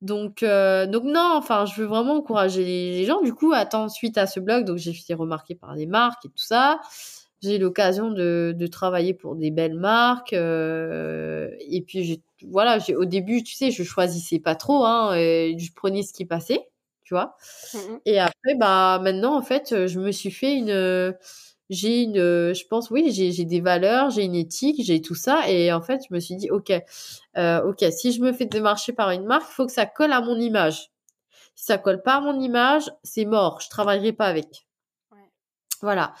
Donc, donc non, enfin, je veux vraiment encourager les, gens. Du coup, attends, suite à ce blog, donc j'ai fait remarquer par des marques et tout ça j'ai eu l'occasion de, de, travailler pour des belles marques. Euh, et puis, voilà, au début, tu sais, je choisissais pas trop. Hein, je prenais ce qui passait, tu vois. Mmh et après, bah, maintenant, en fait, je me suis fait une. J'ai une. Je pense, oui, j'ai des valeurs, j'ai une éthique, j'ai tout ça. Et en fait, je me suis dit, OK, euh, OK, si je me fais démarcher par une marque, il faut que ça colle à mon image. Si ça colle pas à mon image, c'est mort. Je travaillerai pas avec. Ouais. Voilà.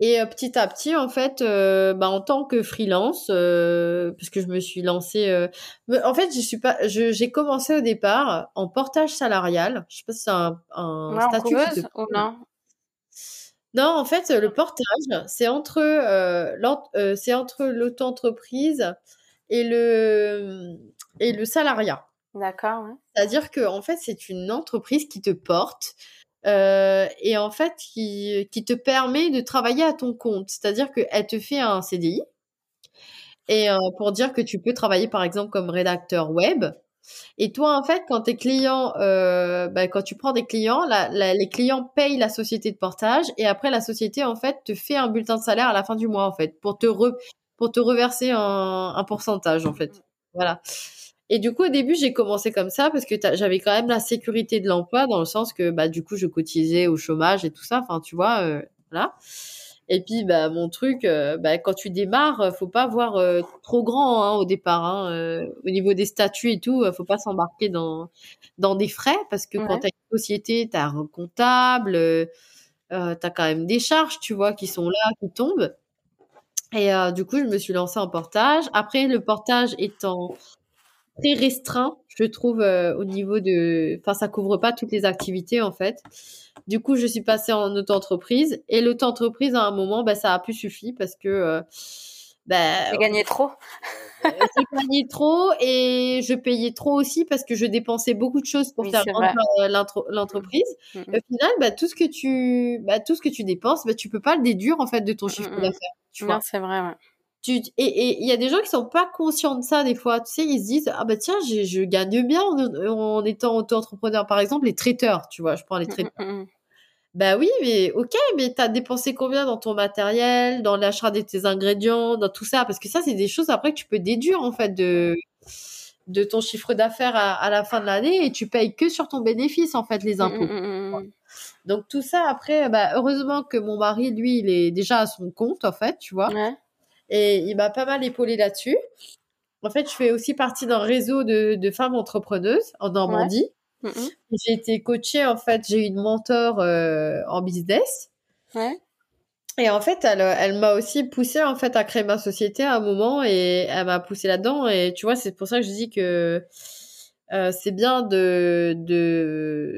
Et euh, petit à petit, en fait, euh, bah, en tant que freelance, euh, parce que je me suis lancée, en fait, je suis pas, j'ai commencé au départ en portage salarial. Je sais pas si c'est un, un statut. ou non? Non, en fait, le portage, c'est entre, c'est entre l'auto-entreprise et le et le salariat. D'accord. C'est-à-dire que en fait, c'est une entreprise qui te porte euh, et en fait qui, te permet de travailler à ton compte. C'est-à-dire qu'elle te fait un CDI et euh, pour dire que tu peux travailler par exemple comme rédacteur web. Et toi, en fait, quand tes clients, bah, quand tu prends des clients, les clients payent la société de portage et après la société en fait te fait un bulletin de salaire à la fin du mois en fait pour te pour te reverser un, un pourcentage en fait. Voilà. Et du coup, au début, j'ai commencé comme ça parce que j'avais quand même la sécurité de l'emploi dans le sens que, bah, du coup, je cotisais au chômage et tout ça. Enfin, tu vois, euh, voilà. Et puis, bah, mon truc, euh, bah, quand tu démarres, faut pas voir euh, trop grand hein, au départ. Hein, au niveau des statuts et tout, faut pas s'embarquer dans dans des frais parce que quand tu as une société, tu as un comptable, euh, tu as quand même des charges, tu vois, qui sont là, qui tombent. Et du coup, je me suis lancée en portage. Après, le portage étant très restreint, je trouve, euh, au niveau de... Enfin, ça couvre pas toutes les activités, en fait. Du coup, je suis passée en auto-entreprise. Et l'auto-entreprise, à un moment, bah, ça a plus suffi parce que... Euh, bah, J'ai gagné trop. Euh, j'ai gagné trop et je payais trop aussi parce que je dépensais beaucoup de choses pour faire l'entreprise. Mmh, mmh. Au final, bah, tout ce que tu, bah, tout ce que tu dépenses, bah, tu peux pas le déduire en fait de ton mmh, chiffre d'affaires. Tu vois. c'est vrai. Ouais et il y a des gens qui sont pas conscients de ça des fois. Tu sais, ils se disent ah bah tiens, je gagne bien en, étant auto-entrepreneur. Par exemple, les traiteurs, tu vois, je prends les mmh, traiteurs. Mmh, mmh. Bah oui, mais ok, mais t'as dépensé combien dans ton matériel, dans l'achat de tes ingrédients, dans tout ça? Parce que ça, c'est des choses après que tu peux déduire en fait de de ton chiffre d'affaires à, la fin de l'année et tu payes que sur ton bénéfice en fait les impôts. Donc tout ça après, bah, heureusement que mon mari lui, il est déjà à son compte en fait, tu vois. Ouais. Et il m'a pas mal épaulé là-dessus. En fait, je fais aussi partie d'un réseau de, de, femmes entrepreneuses en Normandie. J'ai été coachée, en fait, j'ai eu une mentor euh, en business. Ouais. Et en fait, elle, elle m'a aussi poussée en fait à créer ma société à un moment et elle m'a poussée là-dedans. Et tu vois, c'est pour ça que je dis que euh, c'est bien de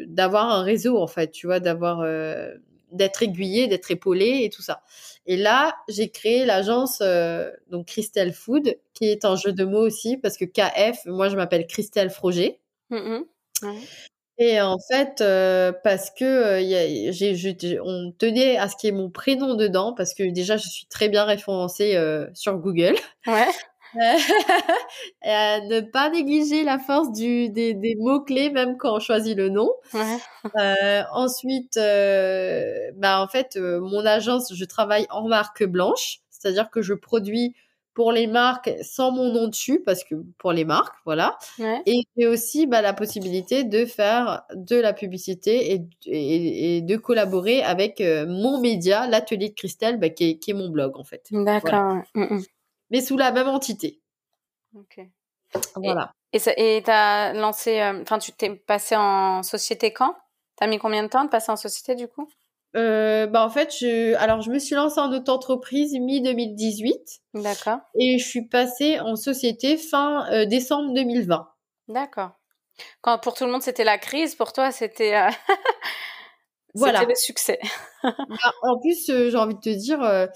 d'avoir un réseau en fait, tu vois, d'avoir euh, d'être aiguillé, d'être épaulé et tout ça. Et là, j'ai créé l'agence euh, donc Christelle Food, qui est un jeu de mots aussi parce que KF, moi je m'appelle Christelle Froger. Mmh et en fait, euh, parce que euh, y on tenait à ce qu'il y ait mon prénom dedans, parce que déjà je suis très bien référencée sur Google. Ouais. et à ne pas négliger la force du, des, des mots-clés, même quand on choisit le nom. Ouais. Euh, ensuite, euh, bah, en fait, euh, mon agence, je travaille en marque blanche, c'est-à-dire que je produis pour les marques sans mon nom dessus, parce que pour les marques, voilà. Et j'ai aussi bah, la possibilité de faire de la publicité et, et, de collaborer avec euh, mon média, l'atelier de Christelle, bah, qui, est, mon blog en fait. D'accord. Mm, mm. Mais sous la même entité. Ok. Voilà. Et tu as lancé, euh, enfin, tu t'es passé en société quand? Tu as mis combien de temps de passer en société du coup? Euh, bah en fait, je, alors je me suis lancée en auto-entreprise mi-2018. D'accord. Et je suis passée en société fin euh, décembre 2020. D'accord. Quand pour tout le monde c'était la crise, pour toi c'était euh... voilà. le succès. bah, en plus, euh, j'ai envie de te dire,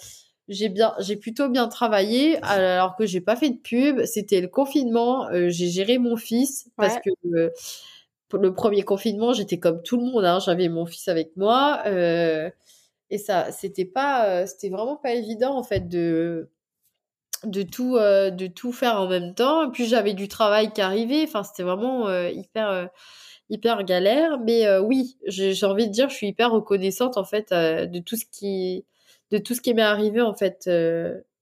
j'ai bien, j'ai plutôt bien travaillé alors que j'ai pas fait de pub. C'était le confinement, j'ai géré mon fils parce que le premier confinement, j'étais comme tout le monde. Hein, J'avais mon fils avec moi. Euh, et ça, c'était pas, euh, c'était vraiment pas évident en fait de de tout euh, de tout faire en même temps. Et puis j'avais du travail qui arrivait. Enfin, c'était vraiment hyper hyper galère. Mais oui, j'ai envie de dire, je suis hyper reconnaissante en fait de tout ce qui de tout ce qui m'est arrivé en fait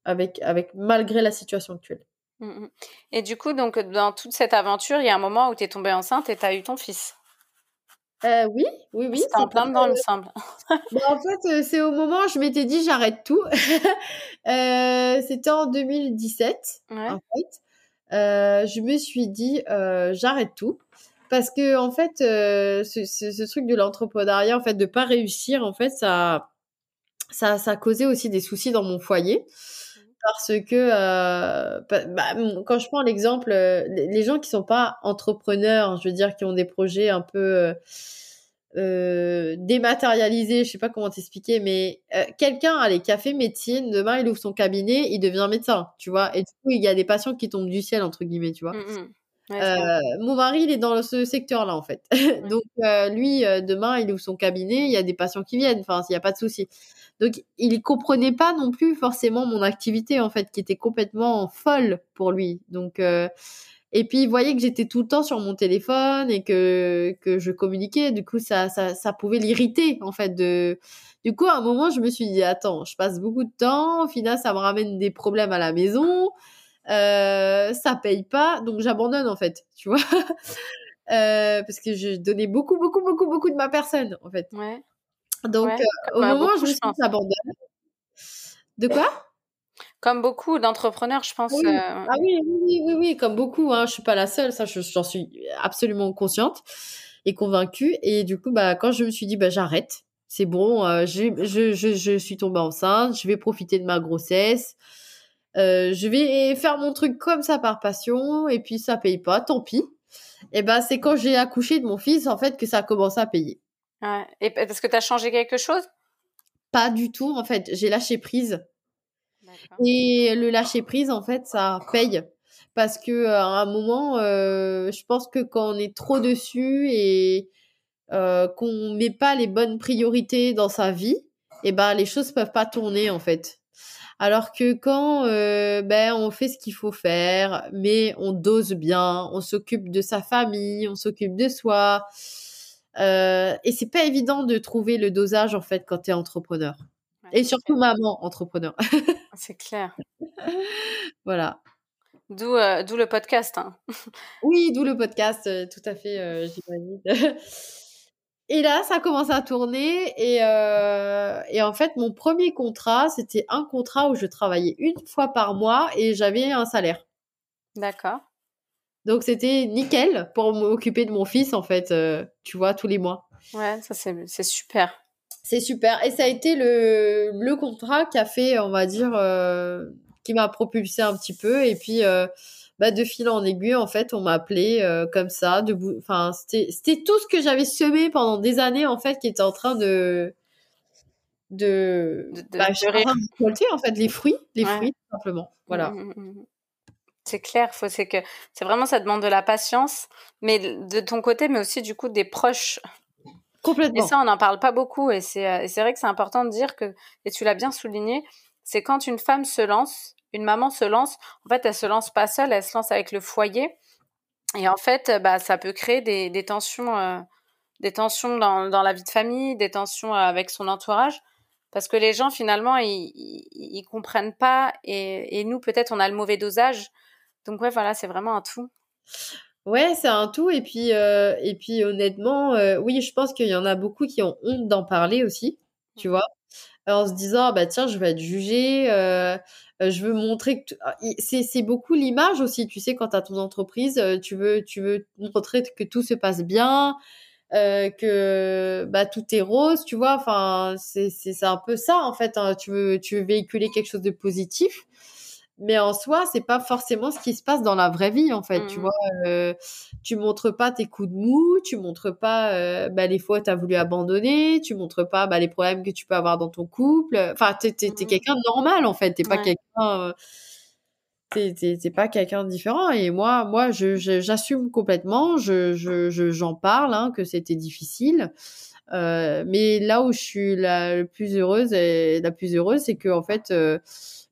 avec avec malgré la situation actuelle. Mmh, mmh. Et du coup, donc, dans toute cette aventure, il y a un moment où tu es tombée enceinte et tu as eu ton fils. Euh, oui, oui, oui. C'est en plein dedans, il me semble. Bah, en fait, euh, c'est au moment où je m'étais dit j'arrête tout. euh, C'était en 2017, en fait. Euh, je me suis dit euh, j'arrête tout parce que en fait, ce, ce, ce, truc de l'entrepreneuriat, en fait, de pas réussir, en fait, ça, ça, ça a causé aussi des soucis dans mon foyer parce que euh, bah, quand je prends l'exemple, euh, les gens qui sont pas entrepreneurs, je veux dire, qui ont des projets un peu euh, euh dématérialisés, je sais pas comment t'expliquer, mais quelqu'un a les cafés médecine, demain il ouvre son cabinet, il devient médecin, tu vois, et du coup il y a des patients qui tombent du ciel entre guillemets, tu vois? Mon mari, il est dans ce secteur-là, en fait. Donc, lui, demain, il ouvre son cabinet, il y a des patients qui viennent, enfin, il n'y a pas de souci. Donc, il comprenait pas non plus forcément mon activité, en fait, qui était complètement folle pour lui. Donc, euh, et puis, il voyait que j'étais tout le temps sur mon téléphone et que, que je communiquais. Du coup, ça, ça, ça pouvait l'irriter, en fait. De... Du coup, à un moment, je me suis dit, attends, je passe beaucoup de temps. Au final, ça me ramène des problèmes à la maison. Euh, ça paye pas. Donc, j'abandonne, en fait. Tu vois euh, Parce que je donnais beaucoup, beaucoup, beaucoup, beaucoup de ma personne, en fait. Ouais. Donc, euh, au moment où je me suis abandonne. De quoi? Comme beaucoup d'entrepreneurs, je pense. Oui. Euh, ah oui, oui, oui, oui, comme beaucoup. Hein. Je suis pas la seule, ça, j'en suis absolument consciente et convaincue. Et du coup, bah, quand je me suis dit, bah, j'arrête, c'est bon, euh, je, je, je, je, suis tombée enceinte, je vais profiter de ma grossesse. Euh, je vais faire mon truc comme ça par passion et puis ça paye pas, tant pis. Et ben c'est quand j'ai accouché de mon fils en fait que ça a commencé à payer. Ouais. Et parce que tu as changé quelque chose? Pas du tout, en fait. J'ai lâché prise. Et le lâcher prise, en fait, ça paye. Parce que à un moment, euh, je pense que quand on est trop dessus et euh, qu'on met pas les bonnes priorités dans sa vie, et eh ben les choses peuvent pas tourner en fait. Alors que quand euh, ben on fait ce qu'il faut faire, mais on dose bien, on s'occupe de sa famille, on s'occupe de soi, euh, et c'est pas évident de trouver le dosage en fait quand tu es entrepreneur. et surtout maman entrepreneur. c'est clair. voilà. D'où euh, d'où le podcast. Hein. oui, d'où le podcast, euh, tout à fait, j'imagine. et là, ça commence à tourner et, et en fait, mon premier contrat, c'était un contrat où je travaillais une fois par mois et j'avais un salaire. D'accord. Donc c'était nickel pour m'occuper de mon fils en fait, euh, tu vois, tous les mois. Ouais, ça c'est super. C'est super. Et ça a été le, le contrat qui a fait, on va dire, euh, qui m'a propulsé un petit peu. Et puis, euh, bah, de fil en aiguille, en fait, on m'a appelé comme ça. De enfin, c'était tout ce que j'avais semé pendant des années, en fait, qui était en train de de, de, de, bah, en fait les fruits les fruits tout simplement voilà mmh, mmh, mmh, c'est clair, faut c'est que c'est vraiment ça demande de la patience, mais de ton côté, mais aussi du coup des proches. Complètement. Et ça, on n'en parle pas beaucoup, et euh, c'est vrai que c'est important de dire que, et tu l'as bien souligné, c'est quand une femme se lance, une maman se lance, en fait, elle se lance pas seule, elle se lance avec le foyer, et en fait, bah ça peut créer des, des tensions, euh, des tensions dans, dans la vie de famille, des tensions avec son entourage. Parce que les gens, finalement, ils, ils, comprennent pas et, et nous, peut-être, on a le mauvais dosage. Donc, ouais, voilà, c'est vraiment un tout. Ouais, c'est un tout. Et puis, euh, et puis honnêtement, euh, oui, je pense qu'il y en a beaucoup qui ont honte d'en parler aussi, tu mmh. vois. En se disant, bah tiens, je vais être jugée, euh, je veux montrer que ah, c'est beaucoup l'image aussi. Tu sais, quand tu as ton entreprise, tu veux tu veux montrer que tout se passe bien, que bah tout est rose, tu vois. Enfin, c'est c'est un peu ça en fait. Hein. Tu veux tu veux véhiculer quelque chose de positif mais en soi c'est pas forcément ce qui se passe dans la vraie vie en fait tu mmh. vois euh, tu montres pas tes coups de mou tu montres pas euh, bah, les fois tu as voulu abandonner tu montres pas bah, les problèmes que tu peux avoir dans ton couple enfin t'es es, mmh. quelqu'un de normal en fait t'es pas quelqu'un euh, t'es pas quelqu'un de différent et moi moi je j'assume complètement je je j'en parle hein, que c'était difficile euh, mais là où je suis la, plus heureuse et la plus heureuse c'est que en fait euh,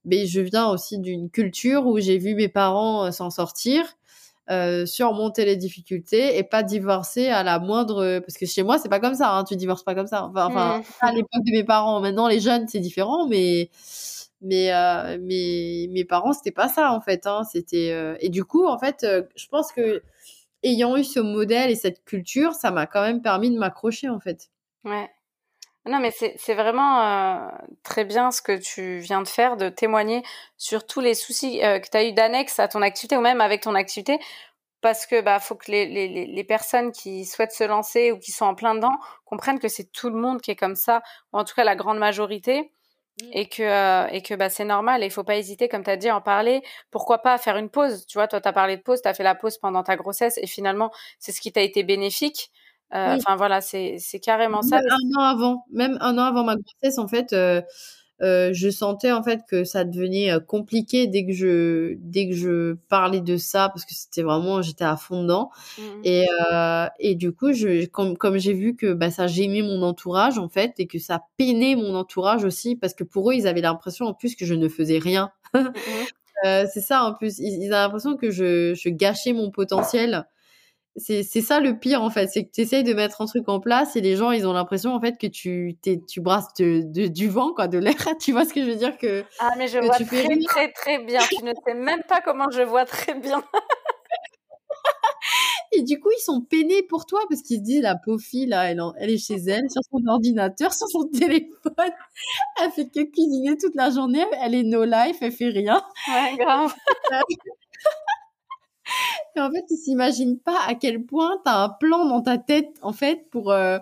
mais je viens aussi d'une culture où j'ai vu mes parents euh, s'en sortir, euh, surmonter les difficultés et pas divorcer à la moindre parce que chez moi c'est pas comme ça hein, tu divorces pas comme ça. Enfin, enfin mmh. à l'époque de mes parents. Maintenant les jeunes c'est différent mais mais euh, mes mes parents c'était pas ça en fait hein, c'était euh, et du coup en fait euh, je pense que ayant eu ce modèle et cette culture ça m'a quand même permis de m'accrocher en fait. Ouais non, mais c'est vraiment euh, très bien ce que tu viens de faire, de témoigner sur tous les soucis euh, que tu as eu d'annexe à ton activité ou même avec ton activité. Parce que bah faut que les, les, les personnes qui souhaitent se lancer ou qui sont en plein dedans comprennent que c'est tout le monde qui est comme ça, ou en tout cas la grande majorité, mmh. et que euh, et que bah c'est normal et il faut pas hésiter comme tu as dit à en parler pourquoi pas faire une pause? Tu vois toi tu as parlé de pause tu as fait la pause pendant ta grossesse et finalement c'est ce qui t'a été bénéfique euh, enfin voilà, c'est carrément ça. Même un an avant, même un an avant ma grossesse, en fait, euh, euh, je sentais en fait que ça devenait compliqué dès que je dès que je parlais de ça parce que c'était vraiment j'étais à fond dedans. Mmh et et du coup je comme comme j'ai vu que bah ça gênait mon entourage en fait et que ça peinait mon entourage aussi parce que pour eux ils avaient l'impression en plus que je ne faisais rien. Mmh c'est ça en plus ils, ils avaient l'impression que je je gâchais mon potentiel c'est c'est ça le pire en fait, c'est que tu essayes de mettre un truc en place et les gens ils ont l'impression en fait que tu t'es, tu brasses de, du vent quoi, de l'air. Tu vois ce que je veux dire que Ah mais je vois très très très bien. tu ne sais même pas comment je vois très bien. et du coup ils sont peinés pour toi parce qu'ils se disent la pauvre fille là, elle, elle est chez elle sur son ordinateur, sur son téléphone, elle fait que cuisiner toute la journée, elle est no life, elle fait rien. Ouais grave. En fait, ils s'imaginent pas à quel point tu as un plan dans ta tête, en fait, pour euh,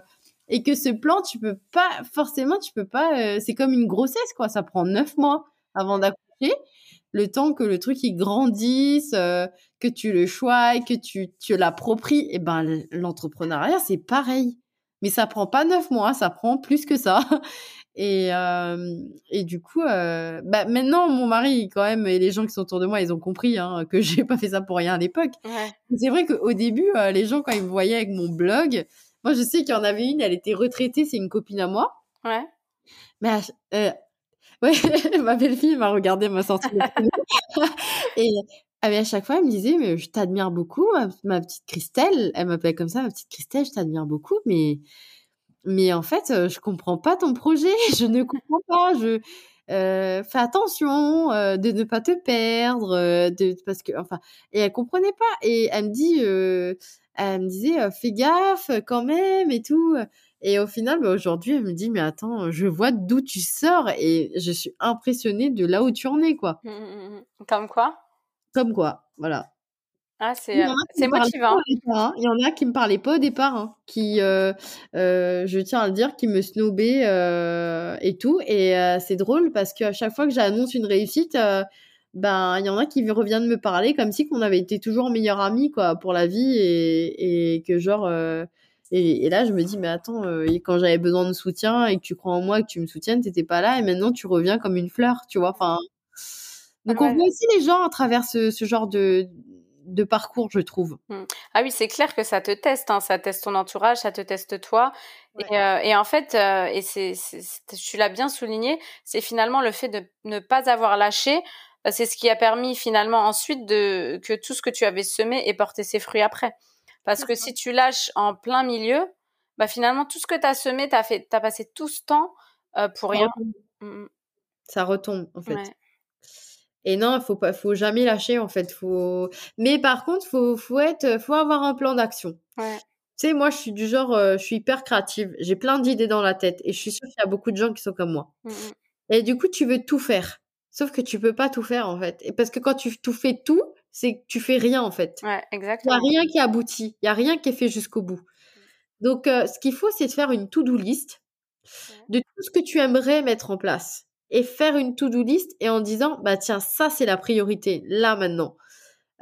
et que ce plan, tu peux pas forcément, tu peux pas. Euh, c'est comme une grossesse, quoi. Ça prend neuf mois avant d'accoucher, le temps que le truc il grandisse, euh, que tu le choies, que tu tu l'appropries. Et ben, l'entrepreneuriat, c'est pareil. Mais ça prend pas neuf mois, ça prend plus que ça. Et, euh, et du coup, euh, bah maintenant, mon mari, quand même, et les gens qui sont autour de moi, ils ont compris hein, que j'ai pas fait ça pour rien à l'époque. Ouais. C'est vrai qu'au début, euh, les gens, quand ils me voyaient avec mon blog, moi, je sais qu'il y en avait une, elle était retraitée, c'est une copine à moi. Ouais. Mais, ouais, ma belle-fille m'a regardé, m'a sorti. et ah, à chaque fois, elle me disait, mais je t'admire beaucoup, ma, ma petite Christelle. Elle m'appelait comme ça, ma petite Christelle, je t'admire beaucoup, mais mais en fait, je comprends pas ton projet, je ne comprends pas, je euh, fais attention euh, de ne pas te perdre, euh, de parce que enfin et elle comprenait pas et elle me dit, elle me disait fais gaffe quand même et tout. Et au final, bah, aujourd'hui, elle me dit mais attends, je vois d'où tu sors et je suis impressionnée de là où tu en es quoi. Mmh, mmh, mmh, Comme quoi? Comme quoi, voilà. Ah, c'est c'est motivant. Hein. Il y en a qui me parlaient pas au départ, hein, qui, euh, euh, je tiens à le dire, qui me snobaient euh, et tout. Et euh, c'est drôle parce qu'à chaque fois que j'annonce une réussite, euh, ben il y en a qui reviennent me parler comme si qu'on avait été toujours meilleurs amis quoi pour la vie et, et que genre et, et, là je me dis mais attends quand j'avais besoin de soutien et que tu crois en moi que tu me soutiennes t'étais pas là et maintenant tu reviens comme une fleur tu vois enfin donc on voit aussi les gens à travers ce, ce genre de de parcours, je trouve. Mmh. Ah oui, c'est clair que ça te teste, hein, ça teste ton entourage, ça te teste toi. Et, euh, et, en fait, euh, et c'est, tu l'as bien souligné, c'est finalement le fait de ne pas avoir lâché, bah, c'est ce qui a permis finalement ensuite de que tout ce que tu avais semé ait porté ses fruits après. Parce que si tu lâches en plein milieu, bah finalement tout ce que tu as semé, tu as fait, as passé tout ce temps pour rien. Mmh Ça retombe, en fait. Et non, faut pas, faut jamais lâcher en fait. Faut. Mais par contre, faut, faut être, faut avoir un plan d'action. Ouais. Tu sais, moi, je suis du genre, je suis hyper créative. J'ai plein d'idées dans la tête et je suis sûre qu'il y a beaucoup de gens qui sont comme moi. Mmh et du coup, tu veux tout faire. Sauf que tu peux pas tout faire en fait. Et parce que quand tu, tout fais tout, c'est que tu fais rien en fait. Ouais, exactement. Il y a rien qui aboutit. Il y a rien qui est fait jusqu'au bout. Donc, ce qu'il faut, c'est de faire une to-do list de tout ce que tu aimerais mettre en place et faire une to-do list et en disant bah tiens ça c'est la priorité là maintenant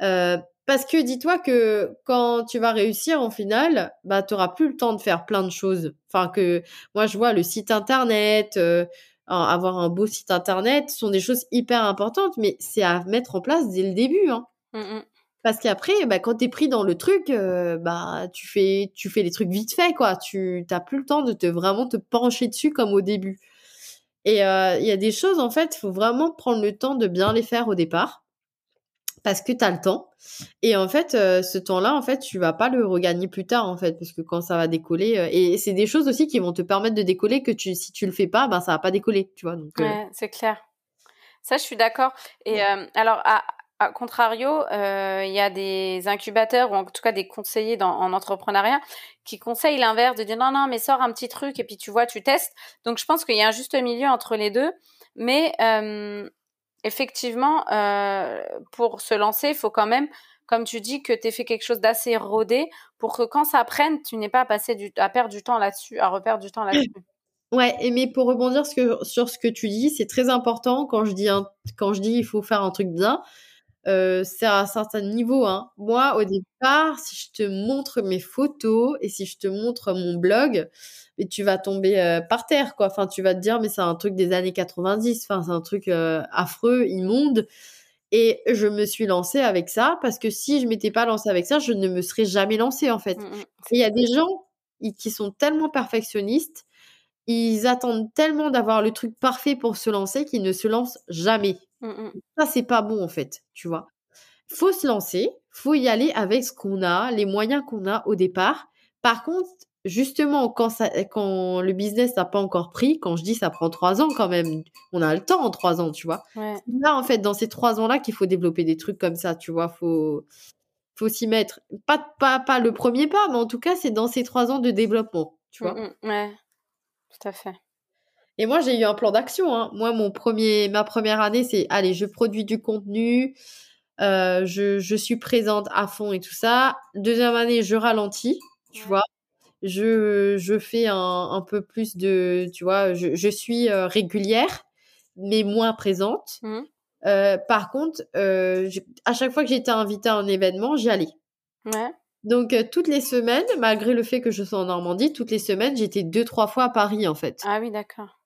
euh, parce que dis-toi que quand tu vas réussir en finale bah tu auras plus le temps de faire plein de choses enfin que moi je vois le site internet euh, avoir un beau site internet sont des choses hyper importantes mais c'est à mettre en place dès le début hein. Mmh Parce qu'après, bah, quand t'es pris dans le truc, euh, bah tu fais, tu fais les trucs vite fait, quoi. Tu t'as plus le temps de te vraiment te pencher dessus comme au début. Et euh, il y a des choses, en fait, il faut vraiment prendre le temps de bien les faire au départ. Parce que tu as le temps. Et en fait, euh, ce temps-là, en fait, tu vas pas le regagner plus tard, en fait, parce que quand ça va décoller, euh, et c'est des choses aussi qui vont te permettre de décoller que tu, si tu le fais pas, ben ça va pas décoller, tu vois. Donc, ouais, c'est clair. Ça, je suis d'accord. Et alors, à, a contrario, euh, il y a des incubateurs ou en tout cas des conseillers dans, en entrepreneuriat qui conseillent l'inverse, de dire non, non, mais sors un petit truc et puis tu vois, tu testes. Donc je pense qu'il y a un juste milieu entre les deux. Mais euh, effectivement, euh, pour se lancer, il faut quand même, comme tu dis, que tu aies fait quelque chose d'assez rodé pour que quand ça prenne, tu n'aies pas à, passer à perdre du temps là-dessus, à reperdre du temps là-dessus. Ouais, mais pour rebondir sur ce que tu dis, c'est très important quand je dis quand je dis il faut faire un truc bien euh, c'est à un certain niveau. Hein. Moi, au départ, si je te montre mes photos et si je te montre mon blog, mais tu vas tomber euh, par terre, quoi. Enfin, tu vas te dire, mais c'est un truc des années 90. Enfin, c'est un truc euh, affreux, immonde. Et je me suis lancée avec ça parce que si je m'étais pas lancée avec ça, je ne me serais jamais lancée, en fait. Mmh, mmh. il y a des gens qui sont tellement perfectionnistes, ils attendent tellement d'avoir le truc parfait pour se lancer qu'ils ne se lancent jamais. Mmh ça, c'est pas bon, en fait, tu vois. Faut se lancer, faut y aller avec ce qu'on a, les moyens qu'on a au départ. Par contre, justement, quand, ça, quand le business n'a pas encore pris, quand je dis ça prend trois ans quand même, on a le temps en trois ans, tu vois. Là, en fait, dans ces trois ans-là qu'il faut développer des trucs comme ça, tu vois. Faut, faut s'y mettre. Pas, pas, pas le premier pas, mais en tout cas, c'est dans ces trois ans de développement, tu vois. Mmh ouais, tout à fait. Et moi, j'ai eu un plan d'action. Hein. Moi, mon premier, ma première année, c'est allez, je produis du contenu, euh, je, je, suis présente à fond et tout ça. Deuxième année, je ralentis, tu vois. Je, je fais un, un, peu plus de, tu vois, je, je suis euh, régulière, mais moins présente. Mmh. Euh, par contre, à chaque fois que j'étais invitée à un événement, j'y allais. Ouais. Donc euh, toutes les semaines, malgré le fait que je sois en Normandie, toutes les semaines, j'étais deux trois fois à Paris en fait. Ah oui, d'accord.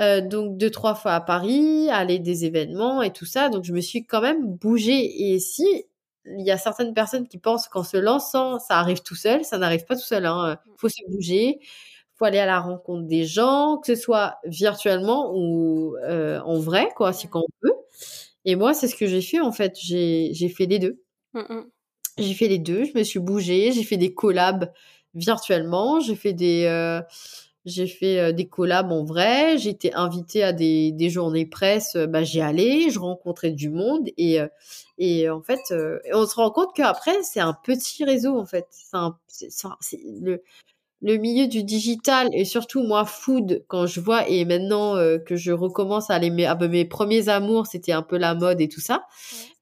Euh, donc deux trois fois à Paris, aller des événements et tout ça. Donc je me suis quand même bougée. Et si il y a certaines personnes qui pensent qu'en se lançant, ça arrive tout seul, ça n'arrive pas tout seul. Hein. Faut se bouger, faut aller à la rencontre des gens, que ce soit virtuellement ou euh, en vrai, quoi, si quand on peut. Et moi, c'est ce que j'ai fait en fait. J'ai fait les deux. Mm, j'ai fait les deux. Je me suis bougée. J'ai fait des collabs virtuellement. J'ai fait des euh, j'ai fait euh, des collabs en vrai, j'ai été invitée à des, des journées presse, euh, bah, j'y allais, je rencontrais du monde et, euh, et en fait, on se rend compte qu'après, c'est un petit réseau en fait. C'est le, le milieu du digital et surtout moi, food, quand je vois et maintenant que je recommence à aller, mes, mes premiers amours, c'était un peu la mode et tout ça,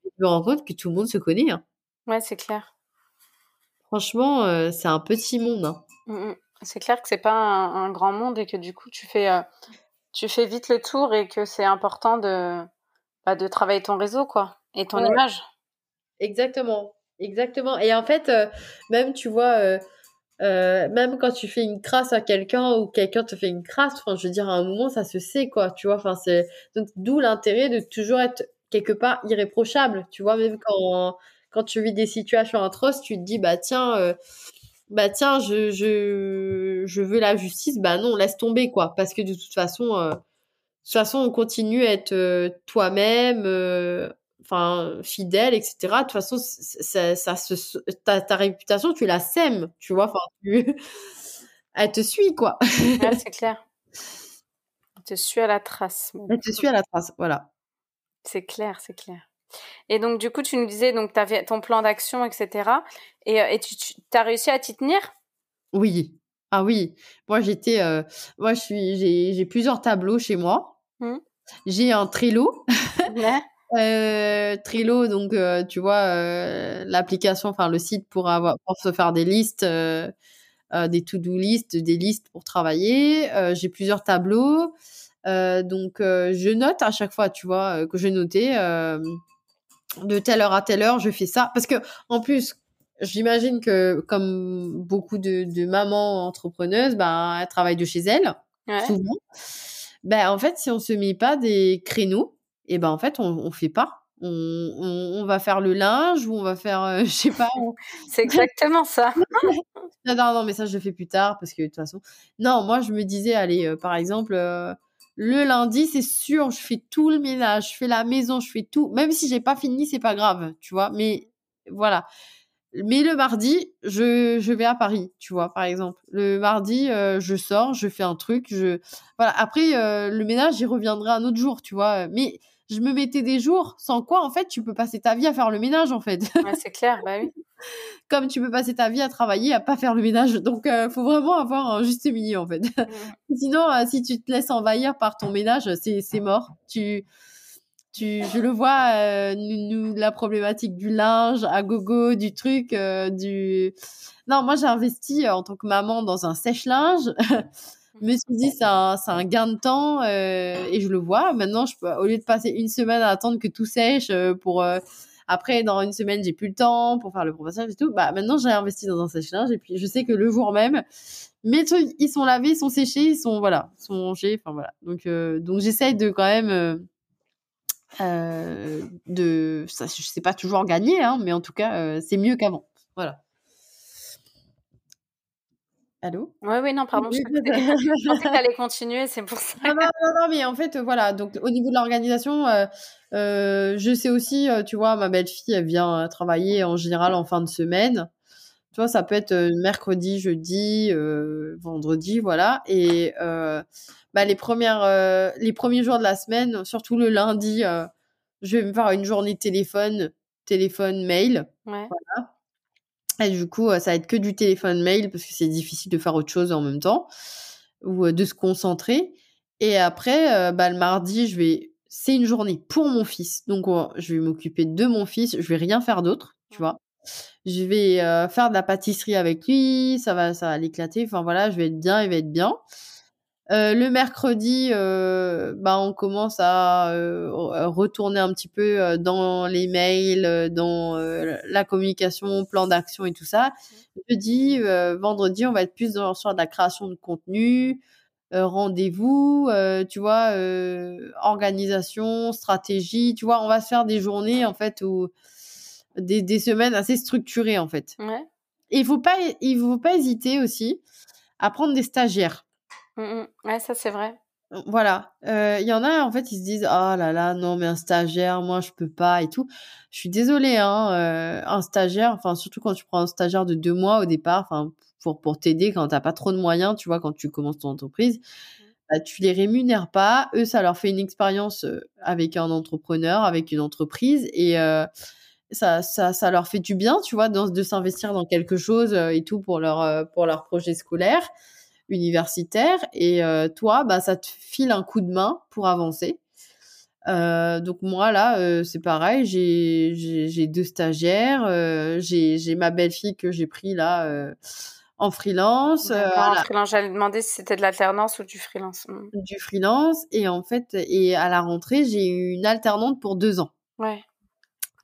je me rends compte que tout le monde se connaît. Hein. Ouais, c'est clair. Franchement, c'est un petit monde. Hein. Mmh c'est clair que c'est pas un, grand monde et que du coup tu fais, euh, tu fais vite le tour et que c'est important de, bah, de travailler ton réseau quoi et ton image. Exactement, exactement. Et en fait, euh, même tu vois, euh, même quand tu fais une crasse à quelqu'un ou quelqu'un te fait une crasse, enfin je veux dire à un moment ça se sait quoi, tu vois. Enfin c'est donc d'où l'intérêt de toujours être quelque part irréprochable, tu vois. Même quand quand tu vis des situations atroces, tu te dis bah tiens bah tiens, je, je, je veux la justice, bah non, laisse tomber, quoi. Parce que de toute façon, euh, de toute façon, on continue à être euh, toi-même, euh, enfin, fidèle, etc. De toute façon, ça, ça se, ta, ta réputation, tu la sèmes, tu vois, enfin, tu, elle te suit, quoi. ouais, c'est clair. te suit à la trace. Elle te suit à la trace, voilà. C'est clair, c'est clair. Et donc, du coup, tu nous disais, donc, tu avais ton plan d'action, etc. Et, et tu, as réussi à t'y tenir? Oui. Ah oui. Moi, j'étais. moi, je suis. J'ai plusieurs tableaux chez moi. Mmh. J'ai un Trello. Ouais. Trello, donc, tu vois, l'application, enfin, le site pour, avoir, pour se faire des listes. des to-do listes, des listes pour travailler. j'ai plusieurs tableaux. donc, je note à chaque fois, tu vois, que j'ai noté de telle heure à telle heure, je fais ça. Parce que, en plus, j'imagine que, comme beaucoup de, mamans entrepreneuses, ben, elles travaillent de chez elles, souvent. Ben, en fait, si on se met pas des créneaux, et eh ben, en fait, on, on fait pas. On, on, va faire le linge ou on va faire, euh, je sais pas. C'est exactement ça. non, non, mais ça, je le fais plus tard parce que de toute façon. Non, moi, je me disais, allez, euh, par exemple, euh, le lundi, c'est sûr, je fais tout le ménage, je fais la maison, je fais tout. Même si j'ai pas fini, c'est pas grave, tu vois. Mais voilà. Mais le mardi, je, je vais à Paris, tu vois, par exemple. Le mardi, euh, je sors, je fais un truc, je voilà. Après, euh, le ménage, j'y reviendrai un autre jour, tu vois. Mais je me mettais des jours sans quoi, en fait, tu peux passer ta vie à faire le ménage, en fait. Ouais, c'est clair, bah oui. Comme tu peux passer ta vie à travailler, à pas faire le ménage. Donc, euh, faut vraiment avoir un juste milieu, en fait. Mmh. Sinon, euh, si tu te laisses envahir par ton ménage, c'est mort. Tu, tu, je le vois, euh, nous, la problématique du linge à gogo, du truc, du. Non, moi, j'ai investi en tant que maman dans un sèche-linge. Je me suis dit, c'est un, un, gain de temps euh, et je le vois. Maintenant, je au lieu de passer une semaine à attendre que tout sèche euh, pour. Euh, après, dans une semaine, j'ai plus le temps pour faire le professionnel et tout. Bah, maintenant, j'ai investi dans un sèche-linge et puis je sais que le jour même, mes trucs, ils sont lavés, ils sont séchés, ils sont, voilà, sont rangés. Enfin, voilà. Donc, donc j'essaye de quand même. de ça je sais pas toujours gagner hein, mais en tout cas c'est mieux qu'avant voilà Allô? Oui, oui, non, pardon. Je, pensais que tu allais continuer, c'est pour ça. Non, non, non, mais en fait, voilà. Donc, au niveau de l'organisation, euh, euh, je sais aussi, euh, tu vois, ma belle-fille, elle vient travailler en général en fin de semaine. Tu vois, ça peut être mercredi, jeudi, vendredi, voilà. Et bah, les, premières, les premiers jours de la semaine, surtout le lundi, je vais me faire une journée téléphone, téléphone, mail. Ouais. Voilà. Et du coup, ça va être que du téléphone mail parce que c'est difficile de faire autre chose en même temps ou de se concentrer. Et après, bah, le mardi, je vais, c'est une journée pour mon fils. Donc, je vais m'occuper de mon fils. Je vais rien faire d'autre, tu vois. Je vais faire de la pâtisserie avec lui. Ça va, ça va l'éclater. Enfin voilà, je vais être bien, il va être bien. Euh, le mercredi, euh, bah, on commence à euh, retourner un petit peu dans les mails, dans la communication, plan d'action et tout ça. Jeudi, vendredi, on va être plus dans sur de la création de contenu, rendez-vous, tu vois, organisation, stratégie, tu vois, on va se faire des journées en fait ou des, des semaines assez structurées en fait. Ouais. Et il faut pas, il faut pas hésiter aussi à prendre des stagiaires. Mmh ouais, ça c'est vrai. Voilà, il y en a en fait ils se disent oh là là non mais un stagiaire moi je peux pas et tout. Je suis désolée hein, un stagiaire enfin surtout quand tu prends un stagiaire de deux mois au départ enfin pour pour t'aider quand t'as pas trop de moyens tu vois quand tu commences ton entreprise, mmh. bah, tu les rémunères pas. Eux ça leur fait une expérience avec un entrepreneur avec une entreprise et ça, ça, ça leur fait du bien tu vois de, de s'investir dans quelque chose et tout pour leur pour leur projet scolaire universitaire et euh, toi bah ça te file un coup de main pour avancer. Euh, donc moi là euh, c'est pareil j'ai deux stagiaires j'ai j'ai ma belle fille que j'ai pris là en freelance en freelance j'allais demander si c'était de l'alternance ou du freelance mmh. du freelance et en fait et à la rentrée j'ai eu une alternante pour deux ans. Ouais.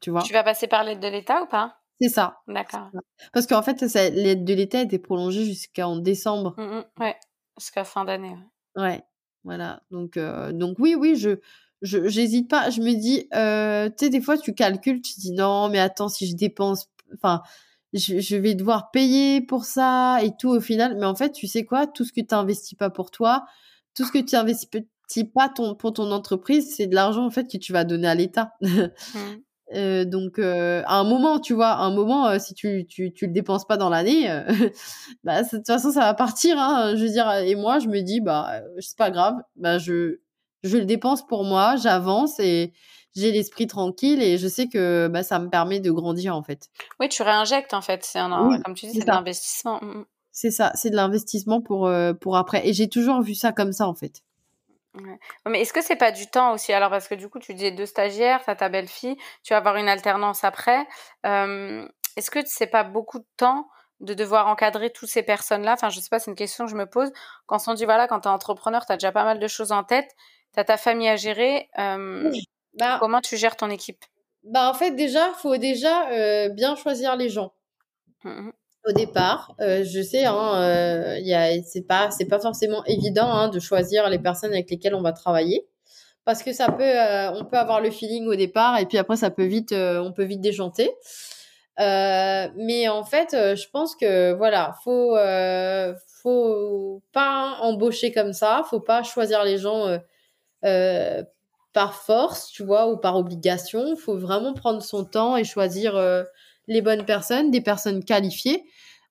Tu vois? Tu vas passer par l'aide de l'État ou pas? C'est ça. D'accord. Parce qu'en fait, l'aide de l'État était prolongée jusqu'en décembre. Mmh, ouais, jusqu'à fin d'année. Ouais. voilà. Donc, euh, donc oui, oui, je j'hésite pas. Je me dis, euh, tu sais, des fois, tu calcules, tu dis non, mais attends, si je dépense, enfin, je, vais devoir payer pour ça et tout au final. Mais en fait, tu sais quoi, tout ce que tu n'investis pas pour toi, tout ce que tu investis pas ton, pour ton entreprise, c'est de l'argent en fait que tu vas donner à l'État. Mmh. Euh, donc, euh, à un moment, tu vois, à un moment, euh, si tu, tu, tu le dépenses pas dans l'année, bah, de toute façon, ça va partir. Hein, je veux dire, et moi, je me dis, bah, c'est pas grave, bah, je, je le dépense pour moi, j'avance et j'ai l'esprit tranquille et je sais que bah, ça me permet de grandir, en fait. Oui, tu réinjectes, en fait. C'est un, comme tu dis, c'est de l'investissement. Mmh, mmh. C'est ça, c'est de l'investissement pour, pour après. Et j'ai toujours vu ça comme ça, en fait. Mais est-ce que c'est pas du temps aussi? Alors parce que du coup tu disais deux stagiaires, t'as ta belle-fille, tu vas avoir une alternance après. est-ce que c'est pas beaucoup de temps de devoir encadrer toutes ces personnes-là? Enfin je sais pas, c'est une question que je me pose. Quand on dit voilà, quand t'es entrepreneur, t'as déjà pas mal de choses en tête, t'as ta famille à gérer. Bah comment tu gères ton équipe? Bah en fait déjà, faut déjà bien choisir les gens. Mmh au départ. Euh, je sais, hein, euh, c'est pas, c'est pas forcément évident hein, de choisir les personnes avec lesquelles on va travailler, parce que ça peut, euh, on peut avoir le feeling au départ et puis après ça peut vite, euh, on peut vite déchanter. Euh, mais en fait, je pense que voilà, faut, faut pas embaucher comme ça, faut pas choisir les gens par force, tu vois, ou par obligation. Faut vraiment prendre son temps et choisir les bonnes personnes, des personnes qualifiées.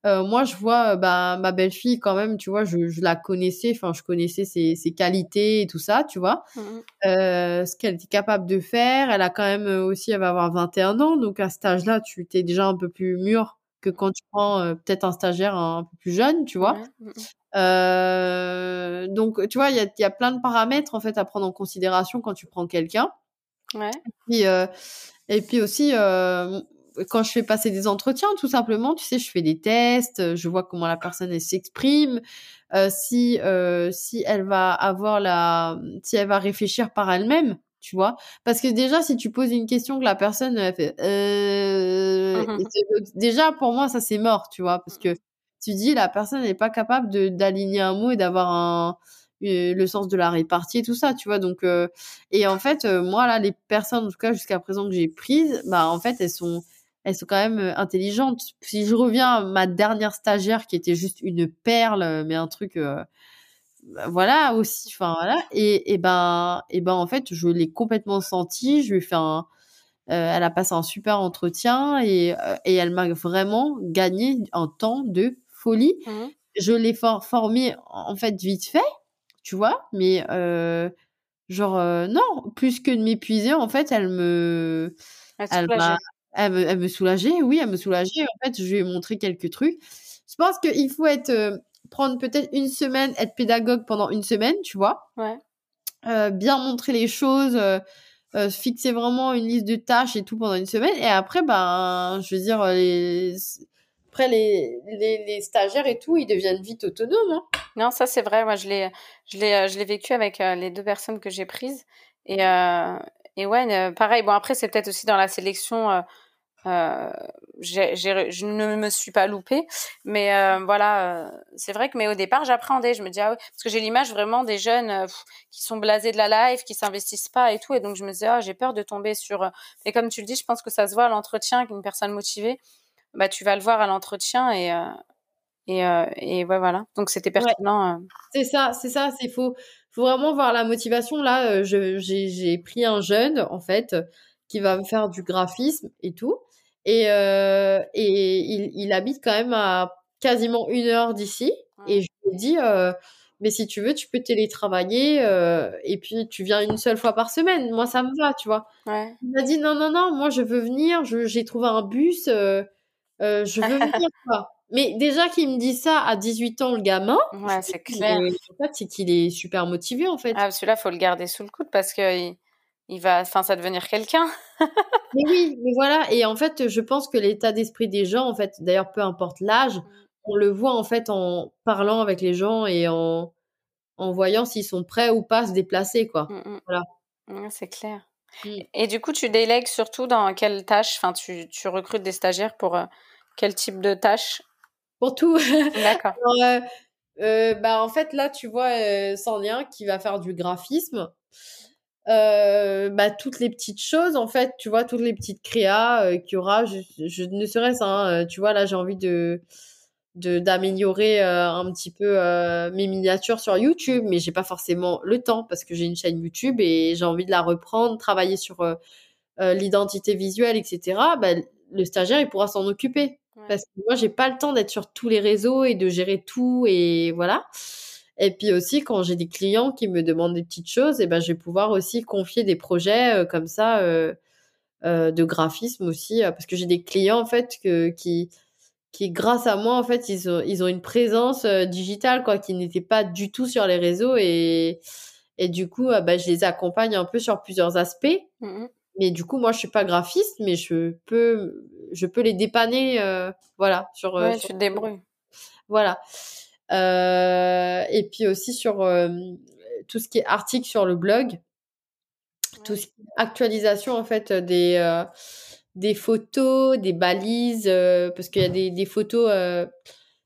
Euh, moi, je vois bah, ma belle-fille quand même, tu vois, je, je la connaissais, enfin, je connaissais ses, ses, qualités et tout ça, tu vois, mmh euh, ce qu'elle était capable de faire. Elle a quand même euh, aussi, elle va avoir 21 ans, donc à cet âge-là, tu t'es déjà un peu plus mûr que quand tu prends euh, peut-être un stagiaire un, peu plus jeune, tu vois. Mmh euh, donc, tu vois, il y a, y a plein de paramètres en fait à prendre en considération quand tu prends quelqu'un. Ouais. Et puis, et puis aussi, quand je fais passer des entretiens, tout simplement, tu sais, je fais des tests, euh, je vois comment la personne s'exprime, euh, si euh, si elle va avoir la, si elle va réfléchir par elle-même, tu vois, parce que déjà si tu poses une question que la personne elle fait, euh, mmh déjà pour moi ça c'est mort, tu vois, parce que tu dis la personne n'est pas capable de d'aligner un mot et d'avoir un le sens de la répartie et tout ça, tu vois. Donc, et en fait, moi là, les personnes, en tout cas jusqu'à présent que j'ai prises, bah en fait, elles sont, elles sont quand même euh, intelligentes. Si je reviens à ma dernière stagiaire qui était juste une perle, euh, mais un truc, euh, bah, voilà aussi, enfin voilà. Et, et ben, et ben en fait, je l'ai complètement senti. Je lui ai fait un, elle a passé un super entretien et, et elle m'a vraiment gagné un temps de folie. Mmh je l'ai for formée en fait vite fait, tu vois, mais genre non, plus que de m'épuiser, en fait, elle me, elle m'a elle me, elle me soulageait, oui, elle me soulageait. En fait, je lui ai montré quelques trucs. Je pense qu'il faut être, euh, prendre peut-être une semaine, être pédagogue pendant une semaine, tu vois? Ouais. Euh, bien montrer les choses, euh, euh, fixer vraiment une liste de tâches et tout pendant une semaine. Et après, ben, je veux dire, les, après les, les, les stagiaires et tout, ils deviennent vite autonomes. Hein. Non, ça c'est vrai. Moi, je l'ai, je l'ai, je l'ai vécu avec les deux personnes que j'ai prises. Et, euh, et ouais, pareil. Bon, après, c'est peut-être aussi dans la sélection. Euh, euh, je ne me suis pas loupée, mais euh, voilà, euh, c'est vrai que mais au départ j'appréhendais, je me disais ah parce que j'ai l'image vraiment des jeunes qui sont blasés de la life, qui s'investissent pas et tout, et donc je me disais ah j'ai peur de tomber sur. Et comme tu le dis, je pense que ça se voit à l'entretien qu'une personne motivée, bah tu vas le voir à l'entretien et et et ouais voilà, donc c'était pertinent. C'est ça, c'est ça, c'est faux faut vraiment voir la motivation. Là, euh, j'ai pris un jeune, en fait, qui va me faire du graphisme et tout. Et, euh, et il, il, habite quand même à quasiment une heure d'ici. Et je lui ai dit, euh, mais si tu veux, tu peux télétravailler euh, et puis tu viens une seule fois par semaine. Moi, ça me va, tu vois. Ouais. Il m'a dit, non, non, non, moi, je veux venir. J'ai trouvé un bus. Je veux venir, quoi. Mais déjà qu'il me dit ça à 18 ans, le gamin, ouais, c'est clair. qu'il est super motivé, en fait. Ah, celui-là, faut le garder sous le coude parce que il, il va, enfin, ça devenir quelqu'un. mais oui, mais voilà. Et en fait, je pense que l'état d'esprit des gens, en fait, d'ailleurs, peu importe l'âge, mmh. on le voit en fait en parlant avec les gens et en, en voyant s'ils sont prêts ou pas à se déplacer, quoi. Mmh, mmh. Voilà. c'est clair. Et du coup, tu délègues surtout dans quelles tâches Enfin, tu, tu recrutes des stagiaires pour euh, quel type de tâches pour tout. D'accord. euh, euh, bah, en fait, là, tu vois euh, Sandrien qui va faire du graphisme. Euh, bah, toutes les petites choses, en fait, tu vois, toutes les petites créas qu'il y aura, je, je ne serait-ce, hein, tu vois, là, j'ai envie de d'améliorer euh, un petit peu mes miniatures sur YouTube, mais j'ai pas forcément le temps parce que j'ai une chaîne YouTube et j'ai envie de la reprendre, travailler sur l'identité visuelle, etc., bah, le stagiaire, il pourra s'en occuper. Parce que moi, j'ai pas le temps d'être sur tous les réseaux et de gérer tout et voilà. Et puis aussi, quand j'ai des clients qui me demandent des petites choses, et eh ben, je vais pouvoir aussi confier des projets euh, comme ça euh, euh, de graphisme aussi, parce que j'ai des clients en fait que, qui, qui, grâce à moi, en fait, ils ont, ils ont une présence digitale quoi, qui n'était pas du tout sur les réseaux et, et du coup, bah, je les accompagne un peu sur plusieurs aspects. Mmh mais du coup, moi, je suis pas graphiste, mais je peux, je peux les dépanner, voilà, sur. Ouais, sur... tu te débrouilles. Voilà. Euh, et puis aussi sur euh, tout ce qui est article sur le blog, tout ce qui est actualisation en fait des euh, des photos, des balises, parce qu'il y a des, des photos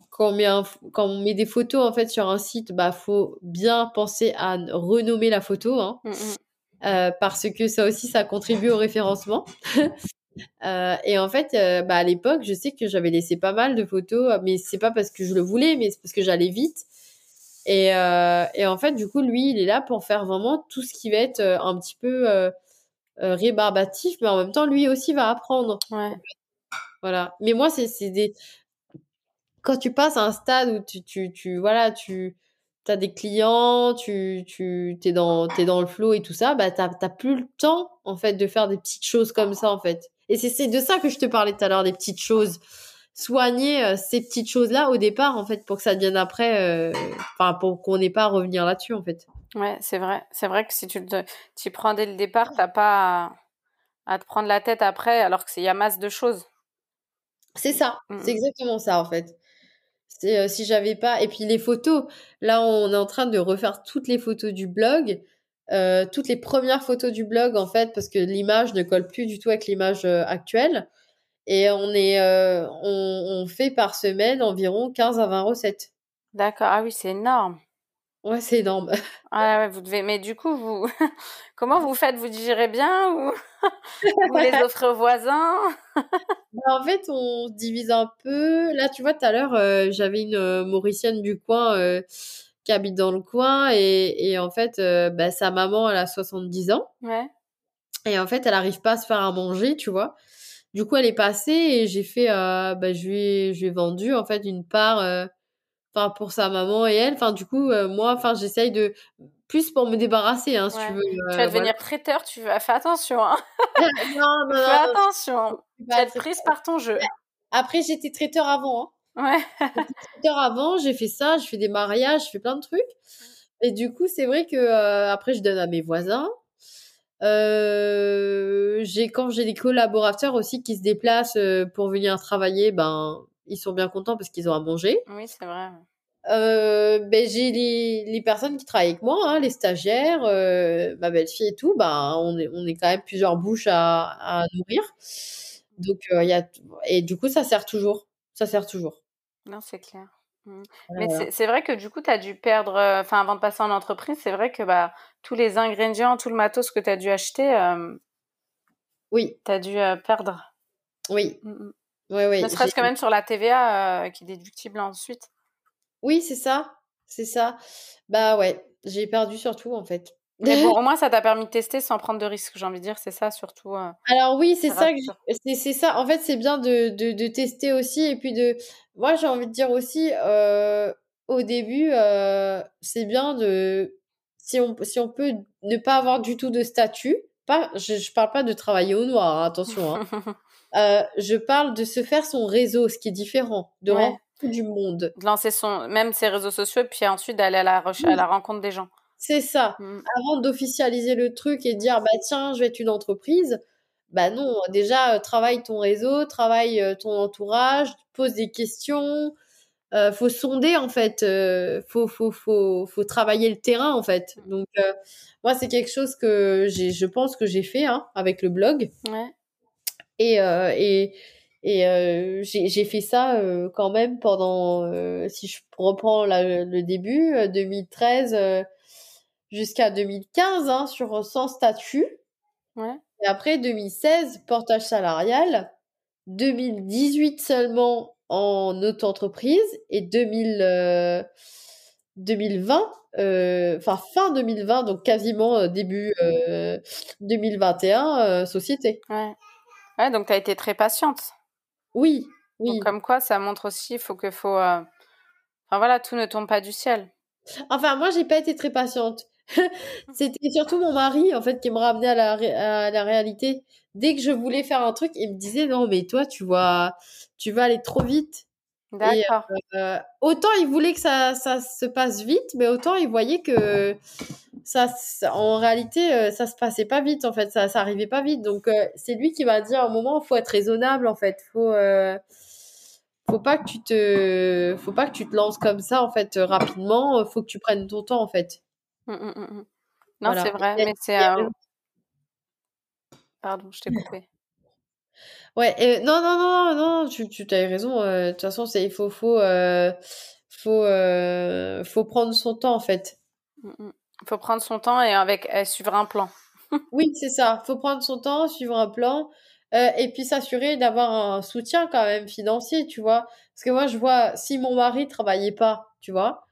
quand on, met quand on met des photos en fait sur un site, bah faut bien penser à renommer la photo, hein, mmh parce que ça aussi ça contribue au référencement. Euh, et en fait, euh, bah, à l'époque, je sais que j'avais laissé pas mal de photos, mais c'est pas parce que je le voulais, mais c'est parce que j'allais vite. Et, euh, et, en fait, du coup, lui, il est là pour faire vraiment tout ce qui va être un petit peu rébarbatif, mais en même temps, lui aussi va apprendre. Ouais. Voilà. Mais moi, c'est des. Quand tu passes à un stade où tu, tu, tu voilà, tu as des clients, tu, tu es, dans, es dans le flow et tout ça, bah, tu n'as plus le temps, en fait, de faire des petites choses comme ça, en fait. Et c'est de ça que je te parlais tout à l'heure, des petites choses. Soigner euh, ces petites choses-là au départ, en fait, pour que ça devienne après, euh, enfin, pour qu'on n'ait pas à revenir là-dessus, en fait. Ouais, c'est vrai. C'est vrai que si tu te, prends dès le départ, t'as pas à, te prendre la tête après, alors qu'il y a masse de choses. C'est ça. Mm. C'est exactement ça, en fait. Euh, si j'avais pas. Et puis les photos. Là, on est en train de refaire toutes les photos du blog. Euh, toutes les premières photos du blog en fait parce que l'image ne colle plus du tout avec l'image euh, actuelle et on est euh, on, fait par semaine environ 15 à 20 recettes. D'accord. Ah oui, c'est énorme. Ouais, c'est énorme. Ah ouais, vous devez mais du coup vous comment vous faites? Vous digérez bien ou vous les offrez aux voisins? Bah, En fait, on divise un peu. Là, tu vois tout à l'heure j'avais une mauricienne du coin qui habite dans le coin et, et en fait, euh, bah, sa maman, elle a 70 ans. Ouais. Et en fait, elle arrive pas à se faire à manger, tu vois. Du coup, elle est passée et j'ai fait, euh, bah, je lui ai, je lui ai vendu en fait une part, euh, enfin pour sa maman et elle. Enfin, du coup, euh, moi, enfin, j'essaye de plus pour me débarrasser, hein, si tu veux. tu vas devenir traiteur, tu vas faire attention. Hein. non, non, Fais attention. Tu vas être prise par ton jeu. Après, j'étais traiteur avant. Hein. Ouais. heures avant, j'ai fait ça, je fais des mariages, je fais plein de trucs. Et du coup, c'est vrai que euh, après, je donne à mes voisins. Euh, j'ai quand j'ai des collaborateurs aussi qui se déplacent euh, pour venir travailler, ben ils sont bien contents parce qu'ils ont à manger. Oui, c'est vrai. Euh, ben j'ai les, les personnes qui travaillent avec moi, hein, les stagiaires, ma belle-fille et tout, ben on est on est quand même plusieurs bouches à, à nourrir. Donc il y a et du coup ça sert toujours, ça sert toujours. Non, c'est clair. Mmh. Mais c'est vrai que du coup, tu as dû perdre, euh, enfin, avant de passer en entreprise, c'est vrai que bah, tous les ingrédients, tout le matos que tu as dû acheter, euh, oui. tu as dû euh, perdre. Oui. Mmh Ne serait-ce quand même sur la TVA qui est déductible ensuite. Oui, c'est ça. C'est ça. Bah ouais, j'ai perdu surtout en fait. Mais bon, au moins, ça t'a permis de tester sans prendre de risques, j'ai envie de dire, c'est ça surtout. Alors oui, c'est ça, c'est ça. En fait, c'est bien de, de, de, tester aussi et puis de moi, j'ai envie de dire aussi, euh, au début, euh, c'est bien de, si on, si on peut ne pas avoir du tout de statut, pas, je, je parle pas de travailler au noir, hein, attention, hein. euh, je parle de se faire son réseau, ce qui est différent, de ouais. du monde. De lancer son, même ses réseaux sociaux, puis ensuite d'aller à la, à la rencontre des gens. C'est ça. Mmh. Avant d'officialiser le truc et de dire, bah tiens, je vais être une entreprise, bah non, déjà, euh, travaille ton réseau, travaille euh, ton entourage, pose des questions. Euh, faut sonder en fait, faut, faut, faut, faut travailler le terrain en fait. Donc euh, moi c'est quelque chose que je pense que j'ai fait hein, avec le blog. Ouais. Et, euh, et, et euh, j'ai fait ça euh, quand même pendant, si je reprends la, le début, 2013 jusqu'à 2015 hein, sur sans statut. Ouais. Et après 2016 portage salarial. 2018 seulement en auto-entreprise et 2000, 2020, enfin fin 2020, donc quasiment début 2021, société. Ouais. Ouais, donc tu as été très patiente. Oui, oui. Donc, comme quoi, ça montre aussi, il faut que faut. Enfin voilà, tout ne tombe pas du ciel. Enfin, moi, j'ai pas été très patiente. C'était surtout mon mari, en fait, qui me ramenait à la, à la réalité. Dès que je voulais faire un truc, il me disait non, mais toi, tu vas, tu vas aller trop vite. D'accord. Euh, autant il voulait que ça, ça se passe vite, mais autant il voyait que ça, en réalité, euh, ça se passait pas vite, en fait, ça, ça arrivait pas vite. Donc, euh, c'est lui qui m'a dit à un moment, faut être raisonnable, en fait, faut, faut pas que tu te, faut pas que tu te lances comme ça, en fait, rapidement, faut que tu prennes ton temps, en fait. Mmh, mmh, mmh, non, c'est vrai, mais c'est. Pardon, je t'ai coupé. Ouais, non, non, non, non, tu, tu as raison. De toute façon, c'est il faut, faut, faut, faut prendre son temps en fait. Il faut prendre son temps et avec suivre un plan. oui, c'est ça. Faut prendre son temps, suivre un plan. et puis s'assurer d'avoir un soutien quand même financier, tu vois. Parce que moi, je vois, si mon mari travaillait pas, tu vois,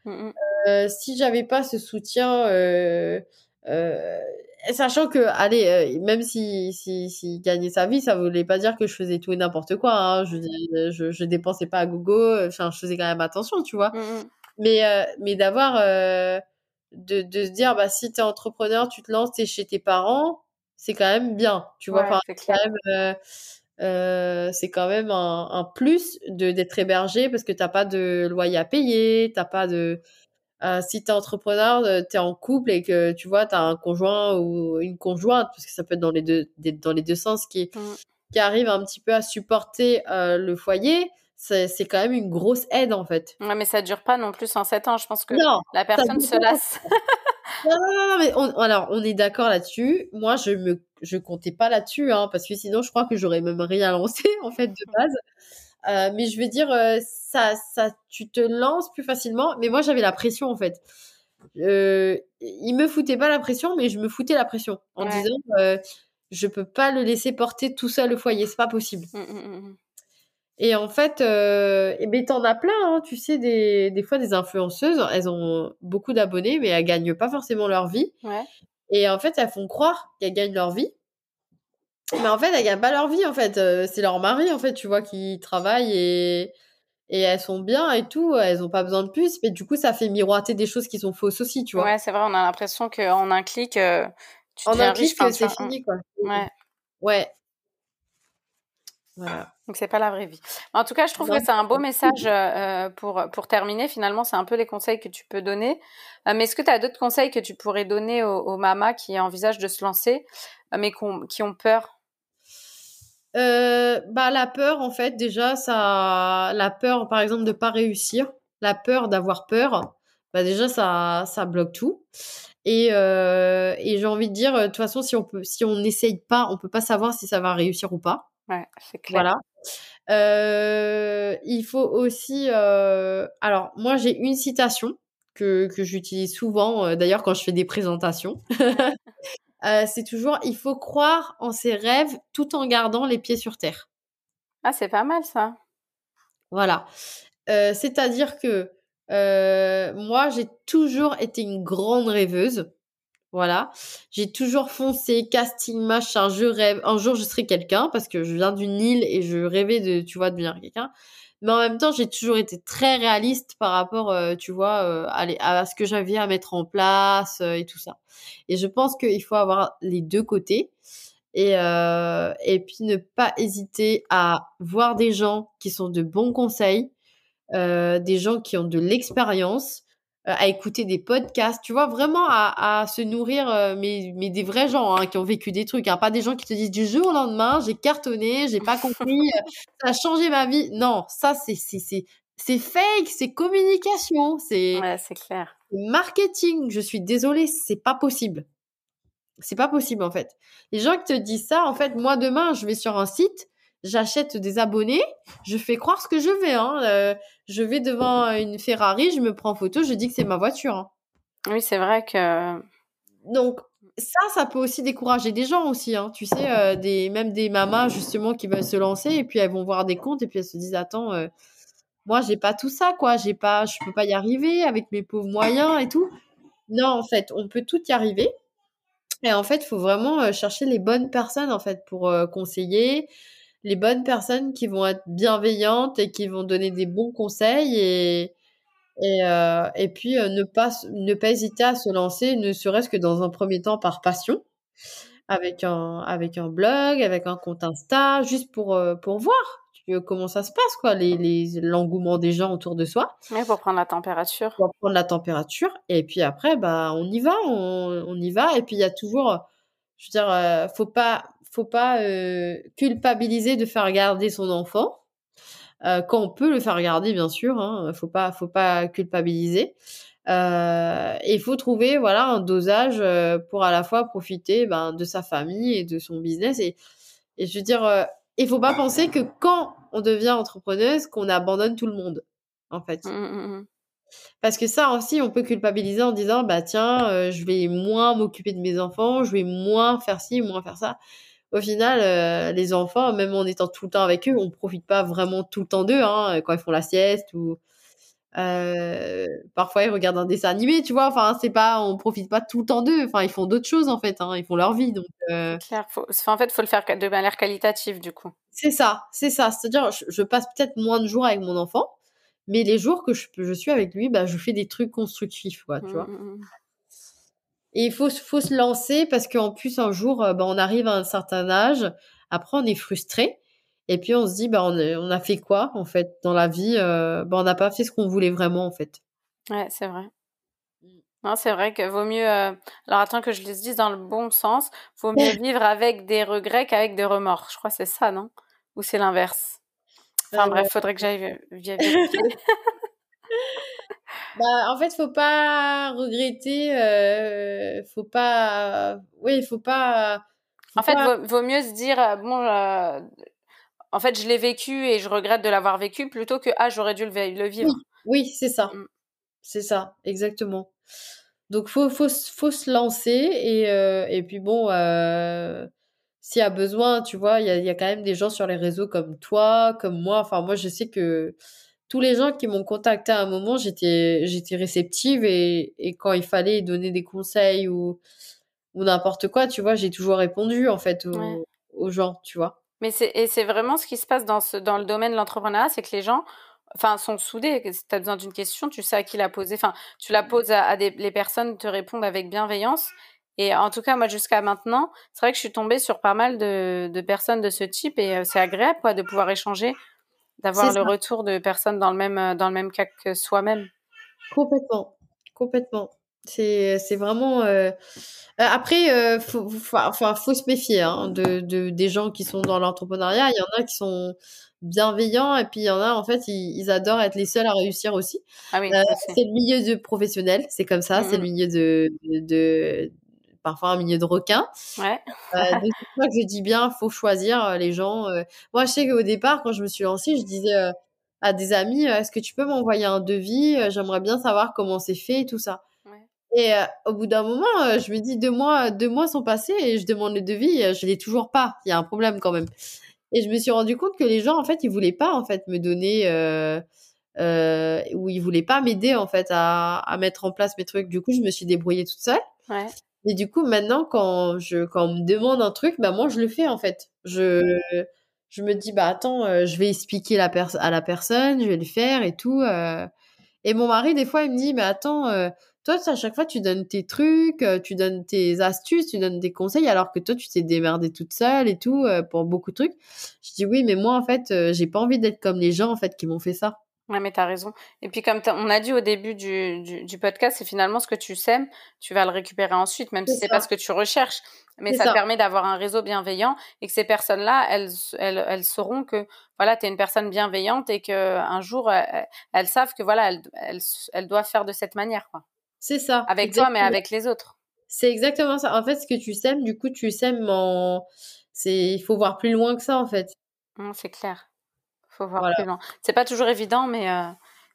euh, si j'avais pas ce soutien, euh, euh, sachant que, allez, euh, même si, si, si gagnait sa vie, ça voulait pas dire que je faisais tout et n'importe quoi. Hein. Je, je, je dépensais pas à gogo. Enfin, je faisais quand même attention, tu vois. Mais, euh, mais d'avoir, de, de se dire, bah, si t'es entrepreneur, tu te lances, t'es chez tes parents, c'est quand même bien, tu vois. enfin, c'est quand même. Euh, c'est quand même un, un plus de d'être hébergé parce que t'as pas de loyer à payer, t'as pas de euh, si tu es entrepreneur, euh, tu es en couple et que tu vois, tu as un conjoint ou une conjointe, parce que ça peut être dans les deux, dans les deux sens, qui, mmh. qui arrive un petit peu à supporter euh, le foyer, c'est quand même une grosse aide en fait. Ouais, mais ça dure pas non plus en 7 ans. Je pense que la personne se lasse. non, non, non, mais on, alors on est d'accord là-dessus. Moi, je me, je comptais pas là-dessus, hein, parce que sinon, je crois que j'aurais même rien lancé en fait de base. Euh, mais je veux dire, euh, ça, ça, tu te lances plus facilement. Mais moi, j'avais la pression en fait. Euh, il me foutait pas la pression, mais je me foutais la pression en disant, euh, je peux pas le laisser porter tout seul le foyer, c'est pas possible. Mmh, mmh, mmh, et en fait, euh, et ben t'en as plein, hein, tu sais, des, des fois des influenceuses, elles ont beaucoup d'abonnés, mais elles gagnent pas forcément leur vie. Ouais. Et en fait, elles font croire qu'elles gagnent leur vie. Mais en fait, elles gagnent pas leur vie, en fait. Euh, c'est leur mari, en fait, tu vois, qui travaille et, et elles sont bien et tout. Elles ont pas besoin de plus. Mais du coup, ça fait miroiter des choses qui sont fausses aussi, tu vois. Ouais, c'est vrai, on a l'impression qu'en un clic, euh, tu En un clic, c'est fini, quoi. Ouais. Ouais. Voilà. Donc c'est pas la vraie vie. En tout cas, je trouve que c'est un beau message euh, pour pour terminer. Finalement, c'est un peu les conseils que tu peux donner. mais est-ce que tu as d'autres conseils que tu pourrais donner aux, aux mamas qui envisagent de se lancer, mais qui ont peur? Euh, bah la peur en fait déjà ça la peur par exemple de pas réussir la peur d'avoir peur bah déjà ça ça bloque tout et euh, et j'ai envie de dire de toute façon si on peut si on n'essaye pas on peut pas savoir si ça va réussir ou pas ouais c'est clair voilà euh, il faut aussi euh, alors moi j'ai une citation que que j'utilise souvent euh, d'ailleurs quand je fais des présentations c'est toujours il faut croire en ses rêves tout en gardant les pieds sur terre. Ah, c'est pas mal ça. Voilà. C'est-à-dire que moi, j'ai toujours été une grande rêveuse. Voilà. J'ai toujours foncé, casting, machin, je rêve. Un jour, je serai quelqu'un parce que je viens d'une île et je rêvais de, tu vois, devenir quelqu'un mais en même temps j'ai toujours été très réaliste par rapport euh, tu vois euh, à, ce que j'avais à mettre en place euh, et tout ça et je pense qu'il faut avoir les deux côtés et et puis ne pas hésiter à voir des gens qui sont de bons conseils des gens qui ont de l'expérience euh, à écouter des podcasts, tu vois, vraiment à, à se nourrir, euh, mais, mais des vrais gens hein, qui ont vécu des trucs, hein, pas des gens qui te disent du jour au lendemain, j'ai cartonné, j'ai pas compris, euh, ça a changé ma vie. Non, ça c'est c'est c'est c'est fake, c'est communication, c'est ouais, c'est clair. Marketing, je suis désolée, c'est pas possible. C'est pas possible en fait. Les gens qui te disent ça, en fait, moi demain, je vais sur un site, j'achète des abonnés, je fais croire ce que je veux. Hein. Euh, je vais devant une Ferrari, je me prends en photo, je dis que c'est ma voiture. Hein. Oui, c'est vrai que. Donc ça, ça peut aussi décourager des gens aussi. Hein. Tu sais, euh, des même des mamas justement qui veulent se lancer et puis elles vont voir des comptes et puis elles se disent attends, euh, moi, j'ai pas tout ça, quoi. J'ai pas, je peux pas y arriver avec mes pauvres moyens et tout. Non, en fait, on peut tout y arriver. Et en fait, il faut vraiment euh, chercher les bonnes personnes, en fait, pour conseiller, les bonnes personnes qui vont être bienveillantes et qui vont donner des bons conseils et, et, euh, et puis ne, pas, ne pas hésiter à se lancer, ne serait-ce que dans un premier temps par passion, avec un, avec un blog, avec un compte Insta, juste pour, pour voir comment ça se passe, quoi, les, les, l'engouement des gens autour de soi. Oui, pour prendre la température. Pour prendre la température. Et puis après, bah, on y va, on, on y va. Et puis il y a toujours, je veux dire, euh, faut pas, faut pas euh, culpabiliser de faire regarder son enfant. Euh, quand on peut le faire regarder, bien sûr, hein, faut pas, faut pas culpabiliser. Euh, et il faut trouver voilà un dosage euh, pour à la fois profiter ben, de sa famille et de son business et, et je veux dire il faut pas penser que quand on devient entrepreneuse, qu'on abandonne tout le monde, en fait. Mmh, mmh, mmh. Parce que ça aussi, on peut culpabiliser en disant, bah tiens, euh, je vais moins m'occuper de mes enfants, je vais moins faire ci, moins faire ça. Au final, euh, les enfants, même en étant tout le temps avec eux, on profite pas vraiment tout le temps d'eux, hein, quand ils font la sieste ou euh, parfois ils regardent un dessin animé, tu vois. Enfin, c'est pas, on profite pas tout le temps d'eux. Enfin, ils font d'autres choses en fait. Hein. Ils font leur vie. Donc, euh... clair. Faut... en fait, faut le faire de manière qualitative du coup. C'est ça, c'est ça. C'est-à-dire, je, passe peut-être moins de jours avec mon enfant, mais les jours que je, je suis avec lui, bah, je fais des trucs constructifs, quoi, tu vois. Mmh, mmh, mmh. Et il faut, faut se lancer parce qu'en plus un jour, euh, bah, on arrive à un certain âge. Après, on est frustré. Et puis on se dit, bah, on, a, on a fait quoi en fait dans la vie euh, bah, On n'a pas fait ce qu'on voulait vraiment en fait. Ouais, c'est vrai. Mmh. Non, c'est vrai que vaut mieux. Euh... Alors attends que je les dise dans le bon sens. Vaut mieux vivre avec des regrets qu'avec des remords. Je crois que c'est ça, non? Ou c'est l'inverse? Enfin euh, bref, faudrait que j'aille vérifier. Bah, en fait, faut pas regretter. Euh, faut pas. Oui, faut pas. Faut en fait, Vaut, vaut, mieux se dire bon, euh, en fait, je l'ai vécu et je regrette de l'avoir vécu plutôt que ah, j'aurais dû le, vivre. Oui, c'est ça. Mm. C'est ça, exactement. Donc, faut, faut, faut se lancer et, euh, et puis bon, euh, s'il y a besoin, tu vois, il y a, y a, quand même des gens sur les réseaux comme toi, comme moi. Enfin, moi, je sais que tous les gens qui m'ont contacté à un moment, j'étais, j'étais réceptive et, et quand il fallait donner des conseils ou, ou n'importe quoi, tu vois, j'ai toujours répondu en fait aux, aux gens, tu vois. Mais c'est, vraiment ce qui se passe dans, ce, dans le domaine de l'entrepreneuriat, c'est que les gens enfin, sont soudés. Si tu as besoin d'une question, tu sais à qui la poser. Enfin, tu la poses à, des les personnes te répondent avec bienveillance. Et en tout cas, moi, jusqu'à maintenant, c'est vrai que je suis tombée sur pas mal de, de personnes de ce type et euh, c'est agréable, quoi, de pouvoir échanger, d'avoir le retour de personnes dans le même, euh, dans le même cas que soi-même. Complètement. Complètement. C'est, vraiment. Euh... euh après, euh, faut, faut, faut se méfier hein, de, de, des gens qui sont dans l'entrepreneuriat. Il y en a qui sont bienveillants et puis il y en a en fait ils, ils adorent être les seuls à réussir aussi. Ah oui, euh, c'est le milieu de professionnel, c'est comme ça, c'est le milieu de, parfois un milieu de requins. Ouais. euh, donc c'est pour ça que je dis bien, faut choisir euh, les gens. Moi, je sais qu'au départ, quand je me suis lancée, je disais à des amis, est-ce que tu peux m'envoyer un devis J'aimerais bien savoir comment c'est fait et tout ça. Et euh, au bout d'un moment, euh, je me dis deux mois, deux mois sont passés et je demande le devis, euh, je l'ai toujours pas. Il y a un problème quand même. Et je me suis rendu compte que les gens, en fait, ils voulaient pas en fait me donner ou ils voulaient pas m'aider en fait à, à mettre en place mes trucs. Du coup, je me suis débrouillée toute seule. Ouais. Et du coup, maintenant, quand je quand on me demande un truc, bah moi je le fais en fait. Je je me dis bah attends, je vais expliquer la à la personne, je vais le faire et tout. Et mon mari, des fois, il me dit mais attends toi, à chaque fois, tu donnes tes trucs, euh, tu donnes tes astuces, tu donnes des conseils, alors que toi, tu t'es démerdée toute seule et tout euh, pour beaucoup de trucs. Je dis oui, mais moi, en fait, euh, j'ai pas envie d'être comme les gens, en fait, qui m'ont fait ça. Mais t'as raison. Et puis, comme on a dit au début du, du, du podcast, c'est finalement ce que tu sèmes, tu vas le récupérer ensuite, même si c'est pas ce que tu recherches. Mais ça, permet d'avoir un réseau bienveillant et que ces personnes-là, elles, elles, elles sauront que, voilà, t'es une personne bienveillante et que un jour, elles, elles savent que, voilà, elles, elles, elles doivent faire de cette manière, quoi. C'est ça. Avec toi, mais avec les autres. C'est exactement ça. En fait, ce que tu sèmes, du coup, tu sèmes en. Il faut voir plus loin que ça, en fait. Mmh, c'est clair. Il faut voir plus loin. C'est pas toujours évident, mais euh...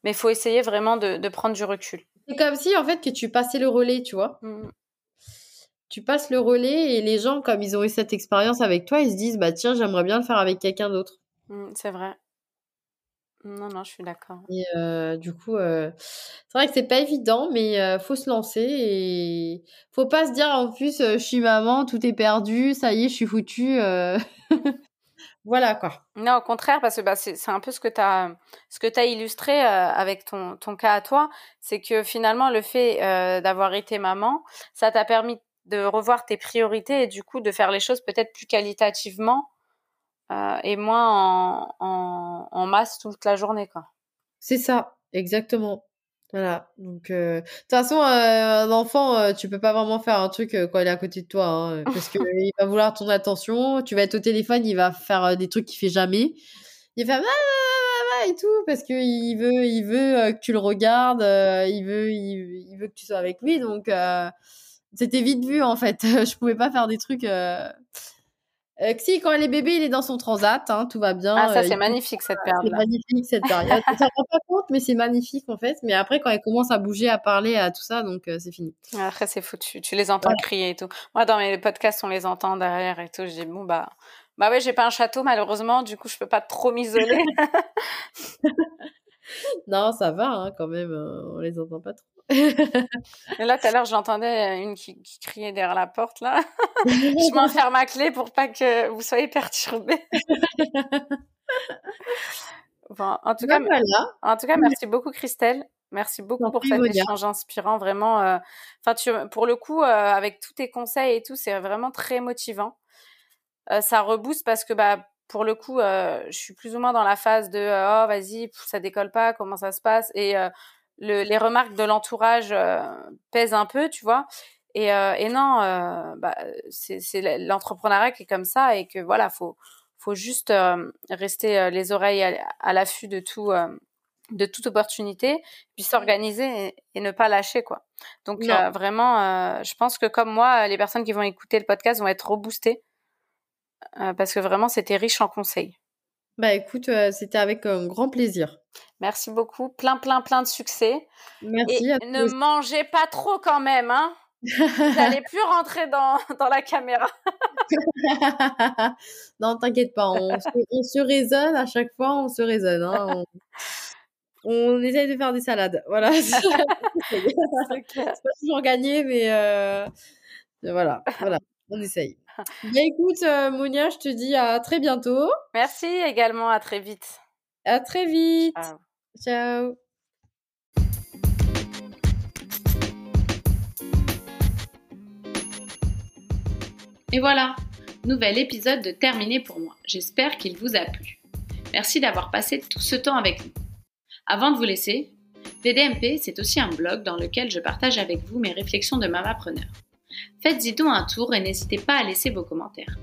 mais faut essayer vraiment de, de prendre du recul. C'est comme si, en fait, que tu passais le relais, tu vois. Mmh. Tu passes le relais et les gens, comme ils ont eu cette expérience avec toi, ils se disent, bah tiens, j'aimerais bien le faire avec quelqu'un d'autre. Mmh, c'est vrai. Non, non, je suis d'accord. Et du coup, c'est vrai que c'est pas évident, mais faut se lancer et faut pas se dire en plus, je suis maman, tout est perdu, ça y est, je suis foutue. voilà quoi. Non, au contraire, parce que bah, c'est un peu ce que tu as, ce que as illustré avec ton, ton cas à toi, c'est que finalement, le fait d'avoir été maman, ça t'a permis de revoir tes priorités et du coup de faire les choses peut-être plus qualitativement euh, et moins en, en, masse toute la journée, quoi. C'est ça, exactement. Voilà. Donc, euh, de toute façon, euh, un enfant, tu peux pas vraiment faire un truc quand il est à côté de toi, hein, parce que il va vouloir ton attention. Tu vas être au téléphone, il va faire des trucs qu'il fait jamais. Il va faire et tout parce que il veut, il veut que tu le regardes, il veut, il, veut que tu sois avec lui. Donc, c'était vite vu en fait. Je pouvais pas faire des trucs. Euh, si, quand elle est bébé, il est dans son transat, hein, tout va bien. Ah, ça, euh, c'est magnifique cette période. C'est magnifique cette période. ça rend pas compte, mais c'est magnifique en fait. Mais après, quand elle commence à bouger, à parler, à tout ça, donc euh, c'est fini. Après, c'est foutu. Tu les entends crier et tout. Moi, dans mes podcasts, on les entend derrière et tout. Je dis, bon, bah, bah ouais, j'ai pas un château, malheureusement. Du coup, je peux pas trop m'isoler. non, ça va, hein, quand même. on les entend pas trop. Et là, tout à l'heure, j'entendais une qui, criait derrière la porte, là. je m'enferme ma clé pour pas que vous soyez perturbés. en tout cas, ben en tout cas, merci beaucoup, Christelle. Merci beaucoup pour cet échange inspirant, vraiment. Euh, tu, pour le coup, euh, avec tous tes conseils et tout, c'est vraiment très motivant. Euh, ça rebooste parce que, bah, pour le coup, je suis plus ou moins dans la phase de oh vas-y, ça décolle pas, comment ça se passe? Et les remarques de l'entourage euh, pèsent un peu, tu vois? Et, euh, et non, euh, bah, c'est l'entrepreneuriat qui est comme ça et que voilà, faut faut juste rester les oreilles à, l'affût de tout de toute opportunité, puis s'organiser et, ne pas lâcher quoi. Donc vraiment, je pense que comme moi, les personnes qui vont écouter le podcast vont être reboostées parce que vraiment c'était riche en conseils. Bah écoute, euh, c'était avec un grand plaisir. Merci beaucoup. Plein, plein, plein de succès. Merci. Et ne mangez pas trop quand même, hein. Vous n'allez plus rentrer dans, dans la caméra. non, t'inquiète pas, on se, on se, raisonne à chaque fois, on se raisonne. Hein. On, on, essaye de faire des salades. Voilà. c'est pas toujours gagné, mais euh, voilà, voilà, on essaye. Bien écoute, euh, Monia, je te dis à très bientôt. Merci également, à très vite. À très vite. Ciao. Et voilà, nouvel épisode de terminé pour moi. J'espère qu'il vous a plu. Merci d'avoir passé tout ce temps avec nous. Avant de vous laisser, VDMP, c'est aussi un blog dans lequel je partage avec vous mes réflexions de mamapreneur. Faites-y donc un tour et n'hésitez pas à laisser vos commentaires.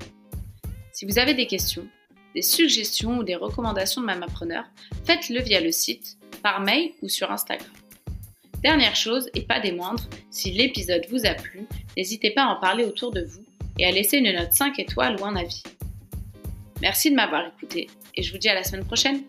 Si vous avez des questions, des suggestions ou des recommandations de Mamapreneur, faites-le via le site, par mail ou sur Instagram. Dernière chose, et pas des moindres, si l'épisode vous a plu, n'hésitez pas à en parler autour de vous et à laisser une note 5 étoiles ou un avis. Merci de m'avoir écouté et je vous dis à la semaine prochaine.